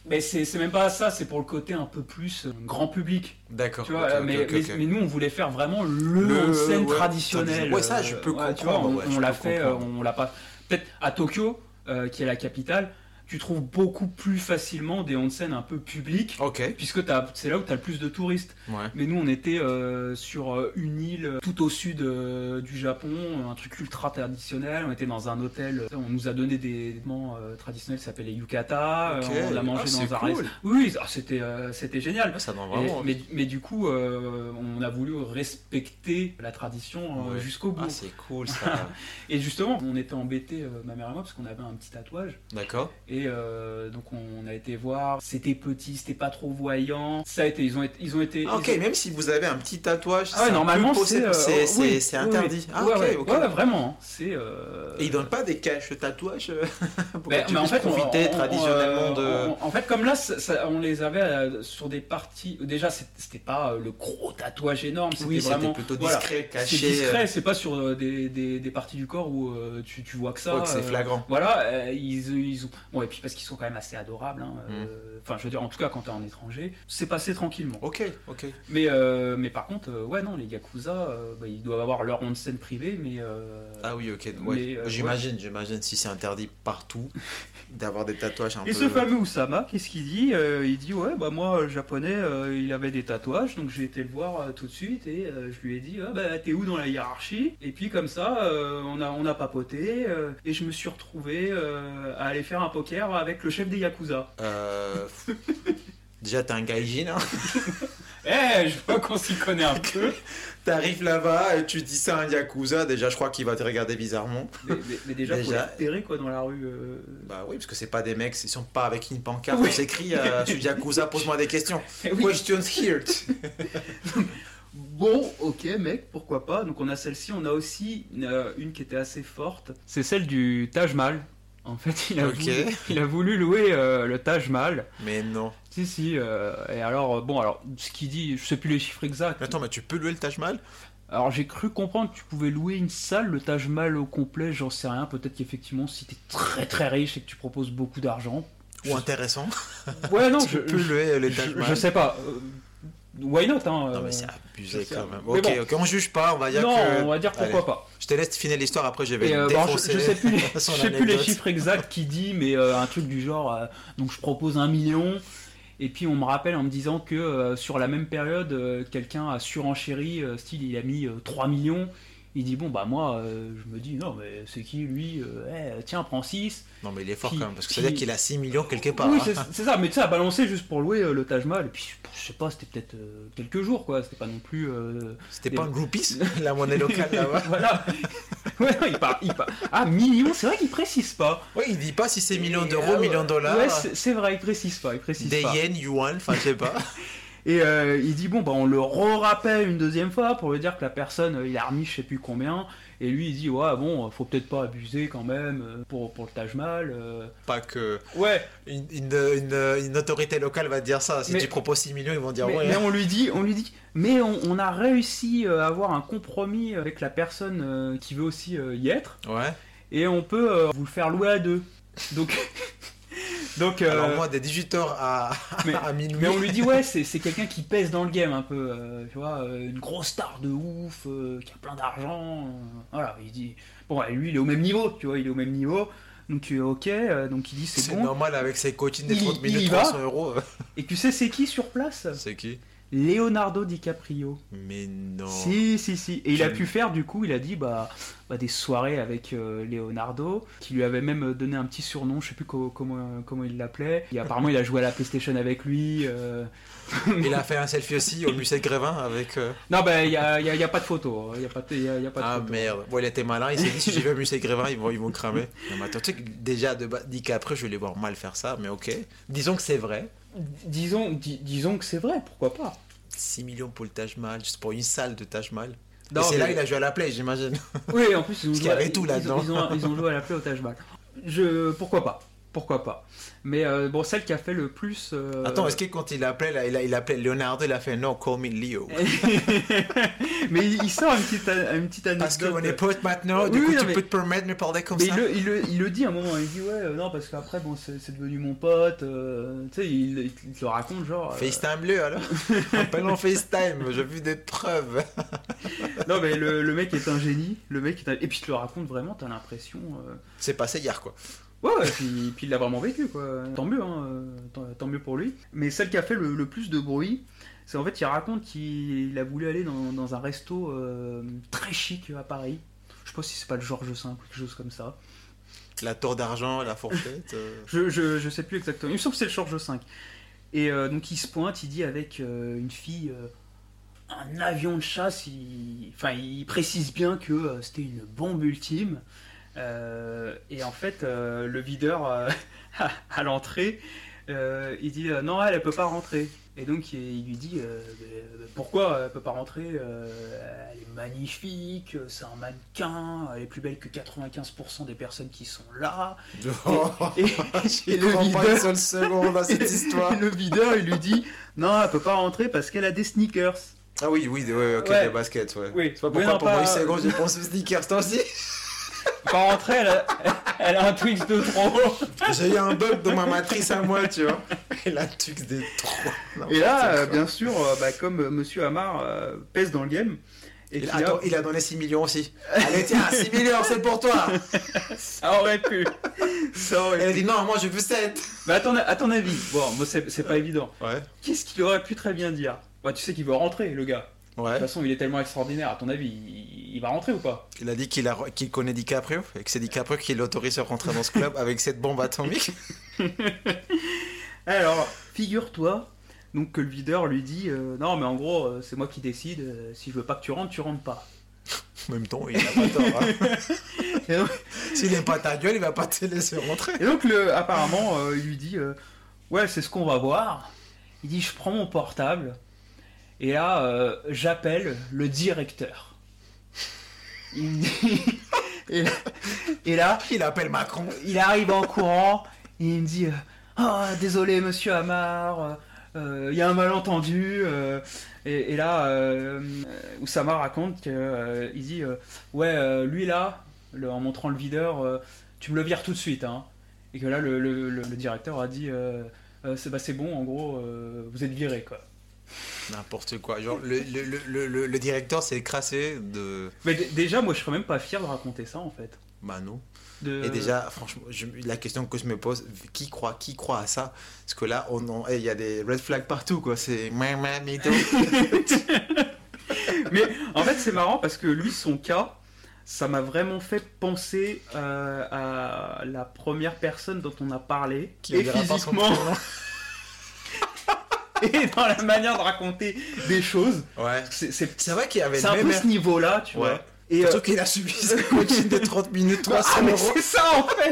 Mais c'est même pas ça, c'est pour le côté un peu plus euh, grand public. D'accord. Tu vois, ok, ok, mais, nous, on voulait faire vraiment le, Le- onsen ouais, traditionnel. ouais, ça, je peux ouais, tu vois, comprendre, on, ouais, on je l'a fait, comprendre. on l'a pas. Peut-être à Tokyo, euh, qui est la capitale, tu trouves beaucoup plus facilement des onsen un peu publics. Ok. Puisque c'est là où tu as le plus de touristes. Ouais. Mais nous, on était euh, sur euh, une île euh, tout au sud euh, du Japon, un truc ultra traditionnel. On était dans un hôtel. On nous a donné des vêtements euh, traditionnels qui s'appelaient yukata. euh, Ok. on a mangé Ah, dans un cool. restaurant. Oui, ah, c'était c'était génial. Ah, ça donne Et- vraiment. mais, mais du coup, on a voulu respecter la tradition Ouais. jusqu'au bout. Ah, c'est cool ça. (laughs) et justement, on était embêtés, ma mère et moi, parce qu'on avait un petit tatouage. D'accord. Et euh, donc, on a été voir. C'était petit, c'était pas trop voyant. Ça a été, ils ont été. Ils ont été Ah, ok, ont- même si vous avez un petit tatouage, Ah ouais, c'est normalement, c'est posé- euh, c'est c'est- oui, c'est oui, interdit. oui. Ah, ouais, ok, ouais, vraiment. C'est. euh, Et ils donnent pas des caches tatouages euh, (laughs) pour mais- que tu mais en fait, profiter on- on- traditionnellement de. on- en fait, comme là, ça- ça- on les avait sur des parties. Déjà, c'est- c'était pas le gros tatouage énorme. C'était Oui, vraiment. plutôt voilà. discret, C'est caché. discret. C'est pas sur des, des, des parties du corps où tu, tu vois que ça. Que c'est flagrant. Voilà, ils, ils ont. Bon, et puis parce qu'ils sont quand même assez adorables. hein, Mm. euh, Enfin, je veux dire, en tout cas, quand t'es en étranger, c'est passé tranquillement. Ok, ok. Mais, euh, mais par contre, euh, ouais, non, les Yakuza, euh, bah, ils doivent avoir leur onsen privé, mais. euh, Ah oui, ok. ouais. Mais, euh, j'imagine, j'imagine si c'est interdit partout (laughs) d'avoir des tatouages un Et peu. ce fameux Oussama, qu'est-ce qu'il dit Euh, Il dit Ouais, bah moi, japonais, euh, il avait des tatouages, donc j'ai été le voir euh, tout de suite et euh, je lui ai dit Ah, bah t'es où dans la hiérarchie? Et puis comme ça, euh, on, a, on a papoté euh, et je me suis retrouvé euh, à aller faire un poker avec le chef des Yakuza. Euh, Déjà, t'es un gaijin, hein. (laughs) Eh, je vois qu'on s'y connaît un peu. T'arrives là-bas et tu dis ça à un yakuza, déjà, je crois qu'il va te regarder bizarrement. mais, mais- mais déjà, faut Déjà. les repérer, quoi dans la rue. euh. Bah oui, parce que c'est pas des mecs, ils sont pas avec une pancarte Oui. où s'écrit euh, (laughs) Je suis yakuza, pose-moi des questions. Eh oui. Questions here. (laughs) Bon, ok, mec, pourquoi pas. Donc on a celle-ci, on a aussi euh, une qui était assez forte. C'est celle du Taj Mahal. En fait, il a, voulu, il a voulu louer euh, le Taj Mahal. Mais non. Si, si. euh, et alors, euh, bon, alors, ce qu'il dit, je sais plus les chiffres exacts. Mais attends, mais tu peux louer le Taj Mahal? Alors, j'ai cru comprendre que tu pouvais louer une salle, le Taj Mahal au complet, j'en sais rien. Peut-être qu'effectivement, si t'es très très riche et que tu proposes beaucoup d'argent. Ou intéressant Ouais, non, (laughs) Tu je, peux je, louer le je- Taj je Mahal sais pas. euh, Why not, hein Non, euh, mais c'est abusé quand même. Ok, bon. on juge pas, on va dire Non, que. on va dire pourquoi Allez, pas. Je te laisse finir l'histoire, après je vais euh, bon, je, je sais plus les, (laughs) je son sais plus les anecdote. chiffres exacts qu'il dit, mais euh, un truc du genre, euh, donc je propose un million, et puis on me rappelle en me disant que euh, sur la même période, euh, quelqu'un a surenchéri, euh, style il a mis euh, 3 millions, il dit bon bah moi euh, je me dis non mais c'est qui lui, euh, Eh, tiens prends 6. Non, mais il est fort Qui- quand même, parce que qui- ça veut dire qu'il a 6 millions quelque part. oui hein. c'est ça, mais tu sais à balancer juste pour louer euh, le Taj Mahal, et puis je sais pas c'était peut-être quelques jours quoi, c'était pas non plus... C'était des- pas un groupies, (laughs) la monnaie locale là-bas. (laughs) voilà. (laughs) ouais, non, il il. Ah, millions, c'est vrai qu'il précise pas. Oui, il dit pas si c'est millions d'euros, millions de dollars, Ouais, c'est c'est vrai, il précise pas, il précise des pas. yens, yuan, enfin je sais pas. Et euh, il dit bon bah on le re-rappelle une deuxième fois pour lui dire que la personne euh, il a remis je sais plus combien et lui il dit ouais bon faut peut-être pas abuser quand même euh, pour, pour le Taj Mahal. euh. Pas que Ouais. une, une, une- une autorité locale va dire ça. Si Mais- tu proposes 6 millions, ils vont dire mais, ouais. mais on lui dit on lui dit mais on, on a réussi à avoir un compromis avec la personne qui veut aussi y être. Ouais. et on peut vous le faire louer à deux. Donc, (laughs) donc euh, Alors moi, des 18h à, (laughs) mais- à minuit. mais on lui dit ouais, (laughs) c'est c'est quelqu'un qui pèse dans le game un peu, euh, tu vois, euh, une grosse star de ouf, euh, qui a plein d'argent. voilà, il dit bon, ouais, lui il est au même niveau, tu vois, il est au même niveau. Donc tu es ok, donc il dit c'est C'est bon. normal avec ses coachings des Il- 30 il y minutes, va. 300 euros. Et tu sais c'est qui sur place? C'est qui? Leonardo DiCaprio. Mais non. Si, si, si. Et il a pu faire, du coup, il a dit bah, bah, des soirées avec euh, Leonardo, qui lui avait même donné un petit surnom, je sais plus co- comment, comment il l'appelait. Et apparemment, il a joué à la PlayStation avec lui. euh. Il a (laughs) fait un selfie aussi au musée Grévin avec. euh, Non, bah, il n'y a, il y a- il y a pas de photo. hein. Y a pas de, il y a- il y a pas de Ah photo. merde. Bon, il était malin. Il s'est dit si j'y vais au musée Grévin, ils vont, ils vont cramer. Non, mais attends, tu sais que déjà, de qu'après, je vais les voir mal faire ça, mais ok. Disons que c'est vrai. Disons, dis- disons que c'est vrai, pourquoi pas 6 millions pour le Taj Mahal, juste pour une salle de Taj Mahal. Non, c'est mais- là il a joué à la play, j'imagine. Oui, en plus, ils ont, joué, à- tout ils- là-dedans. Ils, ont, ils ont joué à la play au Taj Mahal. Je, pourquoi pas Pourquoi pas Mais euh, bon, celle qui a fait le plus. euh, Attends, est-ce que quand il appelait, là, il, a, il appelait Leonardo, il a fait non, call me Leo. (laughs) Mais il, il sort une petite, une petite anecdote. Parce qu'on est potes maintenant, du Oui, coup tu peux te permettre de me parler comme Mais ça. il le, il, le, il le dit à un moment, il dit ouais, euh, non, parce qu'après, bon, c'est devenu mon pote. tu sais, il, te le raconte, genre. FaceTime-le alors. (laughs) Appelle-en FaceTime, j'ai vu des preuves. (laughs) non, mais le, le mec est un génie. Le mec est un- Et puis, te le raconte vraiment, t'as l'impression. C'est passé hier quoi. Ouais, ouais, puis, puis il l'a vraiment vécu, quoi. Tant mieux, hein, tant, tant mieux pour lui. Mais celle qui a fait le, le plus de bruit, c'est en fait, il raconte qu'il a voulu aller dans, dans un resto euh, très chic à Paris. Je sais pas si c'est pas le Georges V ou quelque chose comme ça. La tour d'argent, la fourchette. euh, (laughs) Je, je, je sais plus exactement. Il me semble que c'est le Georges V. Et euh, donc il se pointe, il dit avec une fille, un avion de chasse, il, enfin, il précise bien que euh, c'était une bombe ultime. Euh, et en fait, euh, le videur euh, (laughs) à, à l'entrée, il dit non, elle, elle peut pas rentrer. Et donc il, lui dit euh, pourquoi elle peut pas rentrer Euh, Elle est magnifique, c'est un mannequin, elle est plus belle que 95% des personnes qui sont là. (laughs) Et, le videur- une seule seconde à cette (laughs) histoire. et le videur, il lui dit non, elle peut pas rentrer parce qu'elle a des sneakers. Ah oui, oui, ouais, ok, Ouais. des baskets, ouais. Oui. C'est pas pourquoi non, pour pas- moi, une seconde, j'ai pensé aux sneakers, toi aussi. Pas rentrer, elle a, (laughs) elle a un Twix de trop. J'ai eu un bug dans ma matrice à moi, tu vois. Et la tuque des trois. Et là, euh, bien sûr, euh, bah, comme euh, Monsieur Amar euh, pèse dans le game, et Il, attends, a- il a donné 6 millions aussi. Allez, tiens, 6 (laughs) millions, c'est pour toi. ça aurait pu. Ça aurait Elle a dit non, moi je veux 7. Mais à ton, à ton avis, bon, moi c'est pas évident. Ouais. Qu'est-ce qu'il aurait pu très bien dire? Ouais, Tu sais qu'il veut rentrer, le gars. De toute façon, il est tellement extraordinaire. À ton avis, il, il va rentrer ou pas? Il a dit qu'il a- qu'il connaît DiCaprio et que c'est DiCaprio qui l'autorise à rentrer dans ce club (laughs) avec cette bombe atomique. (laughs) Alors, figure-toi donc que le videur lui dit euh, non, mais en gros, euh, c'est moi qui décide. euh, si je veux pas que tu rentres, tu rentres pas. En même temps, il a pas tort. hein. (laughs) S'il aime pas ta gueule, il va pas te laisser rentrer. et donc, le, apparemment, euh, il lui dit euh, ouais, c'est ce qu'on va voir. Il dit je prends mon portable et là, euh, j'appelle le directeur. Il me dit (laughs) et là, et là, Il appelle Macron. il arrive en courant et il me dit euh, Ah, désolé monsieur Amar euh, il y a un malentendu euh, et, et là Oussama raconte que il dit ouais lui là le- en montrant le videur tu me le vires tout de suite hein. et que là le, le- le- le directeur a dit c'est bah, c'est bon en gros vous êtes viré quoi N'importe quoi. Genre, le, le, le, le- directeur s'est crassé de. mais déjà moi je serais même pas fier de raconter ça en fait Bah non. de... Et déjà, franchement, je- la question que je me pose, qui croit, qui croit à ça? Parce que là, on eh, il y a des red flags partout, quoi. C'est. (laughs) Mais en fait, c'est marrant parce que lui, son cas, ça m'a vraiment fait penser euh, à la première personne dont on a parlé, Qui et on physiquement. (laughs) et (laughs) dans la manière de raconter des choses. Ouais. C'est vrai qu'il y avait c'est un peu ce niveau-là, tu Ouais. vois. Et, euh, Surtout qu'il a subi ce (laughs) coaching de 30 minutes, ah, 300 mais euros. c'est ça en fait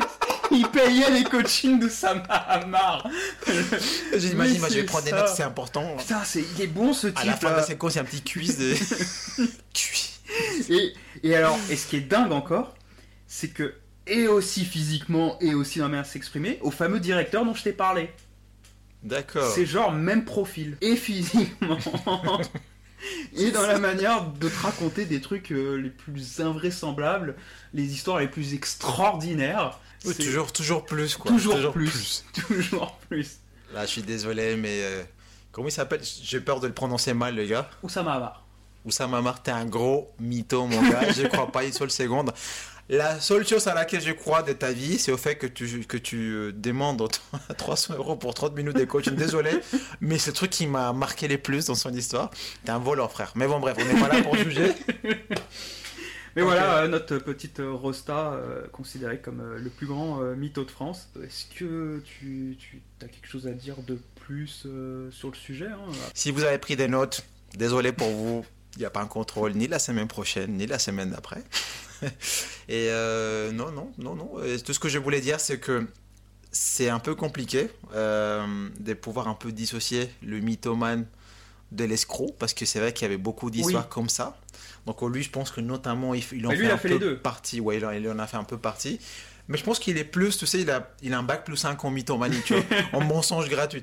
Il payait les coachings de Sama Hamar. (laughs) J'ai dit, Mais imagine, moi je vais prendre des ça. notes, c'est important. Putain, c'est- il est bon ce À la type fin de la séquence, il y a un petit quiz de. Et, et alors, et ce qui est dingue encore, c'est que, et aussi physiquement, et aussi dans la manière de s'exprimer, au fameux directeur dont je t'ai parlé. D'accord. C'est genre même profil. Et physiquement. (laughs) et dans la manière de te raconter des trucs euh, les plus invraisemblables, les histoires les plus extraordinaires. Oui, toujours, toujours plus, quoi. toujours, plus, (laughs) toujours plus. Là, je suis désolé, mais. euh, comment il s'appelle? J'ai peur de le prononcer mal, les gars. Oussama Hamar. Oussama Amar, t'es un gros mytho, mon gars. (laughs) je crois pas une seule seconde. La seule chose à laquelle je crois de ta vie, c'est au fait que tu, que tu euh, demandes autant- (laughs) 300 euros pour 30 minutes de coaching. Désolé, (laughs) mais c'est le truc qui m'a marqué les plus dans son histoire. T'es un voleur, frère. Mais bon, bref, on n'est pas là pour juger. (laughs) Mais voilà, euh, notre petite euh, Rosta, euh, considérée comme euh, le plus grand euh, mytho de France. Est-ce que tu, tu as quelque chose à dire de plus euh, sur le sujet hein? Si vous avez pris des notes, désolé pour vous. Il n'y a pas un contrôle ni la semaine prochaine, ni la semaine d'après. (laughs) Et euh, non, non, non, non. Et tout ce que je voulais dire, c'est que c'est un peu compliqué euh, de pouvoir un peu dissocier le mythomane de l'escroc, parce que c'est vrai qu'il y avait beaucoup d'histoires Oui. comme ça. Donc lui, je pense que notamment, il, il en Mais lui, fait il a un fait peu les deux. partie. Ouais, il en, il en a fait un peu partie. Mais je pense qu'il est plus, tu sais, il a, il a un bac plus 5 en mythomanie, tu vois, (laughs) en mensonge gratuit.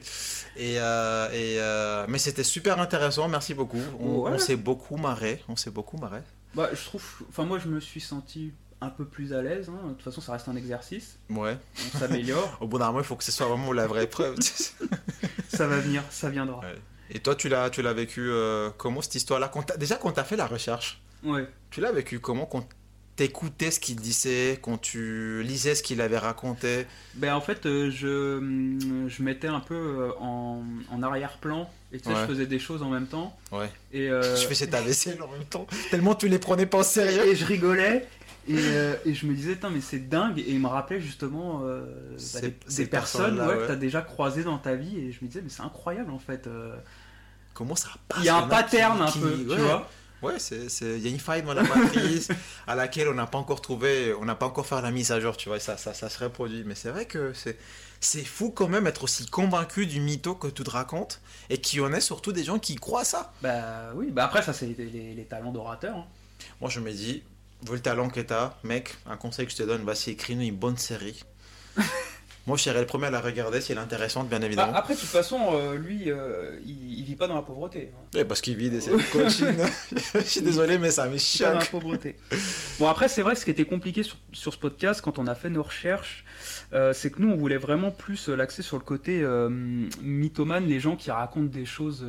Et, euh, et, euh, mais c'était super intéressant, merci beaucoup. On, Ouais. on s'est beaucoup marré, on s'est beaucoup marré. Bah, je trouve. Enfin, moi, je me suis senti un peu plus à l'aise. hein. De toute façon, ça reste un exercice. Ouais. On s'améliore. (laughs) Au bout d'un moment, il faut que ce soit vraiment la vraie preuve. (laughs) ça va venir, ça viendra. Ouais. Et toi, tu l'as, tu l'as vécu euh, comment cette histoire-là? Quand t'as- Déjà, quand tu as fait la recherche, Ouais. tu l'as vécu comment? Quand t'écoutais ce qu'il disait, quand tu lisais ce qu'il avait raconté? Ben, en fait, euh, je, hum, je mettais un peu euh, en, en arrière-plan. Et tu sais, Ouais. je faisais des choses en même temps. Ouais. Et, (laughs) euh, Je faisais ta vaisselle en même temps. Tellement tu les prenais pas au sérieux. et je rigolais. Et, euh, et je me disais, mais c'est dingue. Et il me rappelait justement euh, bah, des, des personnes ouais, que tu as déjà croisées dans ta vie. Et je me disais, mais c'est incroyable en fait. euh. Comment ça passe Il y a un en pattern qui- un peu, qui- tu vois. Ouais, c'est, c'est- il y a une faille dans la matrice (laughs) à laquelle on n'a pas encore trouvé, on n'a pas encore fait la mise à jour, tu vois, ça, ça, ça se reproduit. Mais c'est vrai que c'est, c'est fou quand même être aussi convaincu du mytho que tu te racontes et qu'il y en ait surtout des gens qui croient à ça. Bah oui, bah après, ça, c'est les, les- les talents d'orateur. hein. Moi, je me dis, vu le talent que t'as, mec, un conseil que je te donne, vas-y, écris-nous une bonne série. (laughs) Moi, je serais le premier à la regarder si elle est intéressante, bien Bah, évidemment. après, de toute façon, euh, lui, euh, il, il vit pas dans la pauvreté. hein. Ouais, parce qu'il vit des (laughs) coaching. (laughs) je suis désolé, mais ça me Pas dans la choque. pauvreté. Bon, après, c'est vrai, ce qui était compliqué sur, sur ce podcast, quand on a fait nos recherches, euh, c'est que nous, on voulait vraiment plus l'axer sur le côté mythomane, les gens qui racontent des choses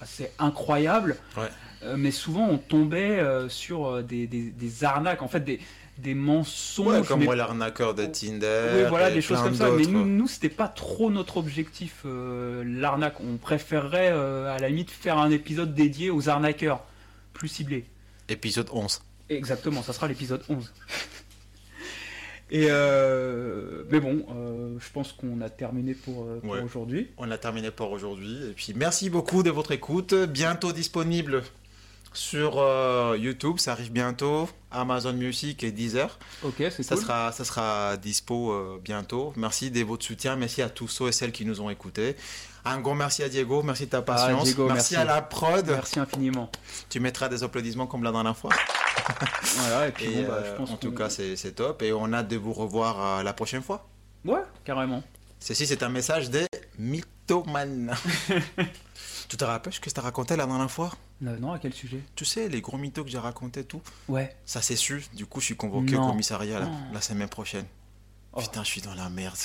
assez incroyables. Ouais. Mais souvent, on tombait sur des, des- des arnaques, en fait, des, des mensonges. Ouais, comme mais- moi, l'arnaqueur de Tinder. Oui, voilà, des choses comme ça. Mais nous, nous c'était pas trop notre objectif, euh, l'arnaque. On préférerait, euh, à la limite, faire un épisode dédié aux arnaqueurs, plus ciblés. Épisode 11. Exactement, ça sera l'épisode 11. (laughs) Et euh, mais bon, euh, je pense qu'on a terminé pour, euh, pour Ouais. aujourd'hui. On a terminé pour aujourd'hui. Et puis, merci beaucoup de votre écoute. Bientôt disponible sur euh, YouTube. Ça arrive bientôt. Amazon Music et Deezer. Ok, c'est Ça cool. sera, ça sera dispo euh, bientôt. Merci de votre soutien. Merci à tous ceux et celles qui nous ont écoutés. Un grand merci à Diego. Merci de ta patience. Ah, Diego, merci, merci. à la prod. Merci infiniment. Tu mettras des applaudissements comme la dernière fois. (laughs) Voilà, et puis Et, bon, bah, euh, je pense en tout cas, c'est top. Et on a hâte de vous revoir euh, la prochaine fois. Ouais, carrément. Ceci, c'est un message des mythomanes. (laughs) tu te rappelles ce que je t'ai raconté la dernière fois? Euh, non, à quel sujet? Tu sais, les gros mythos que j'ai racontés, tout? Ouais. Ça, c'est su. Du coup, je suis convoqué Non. au commissariat la, Oh. la semaine prochaine. Oh. Putain, je suis dans la merde.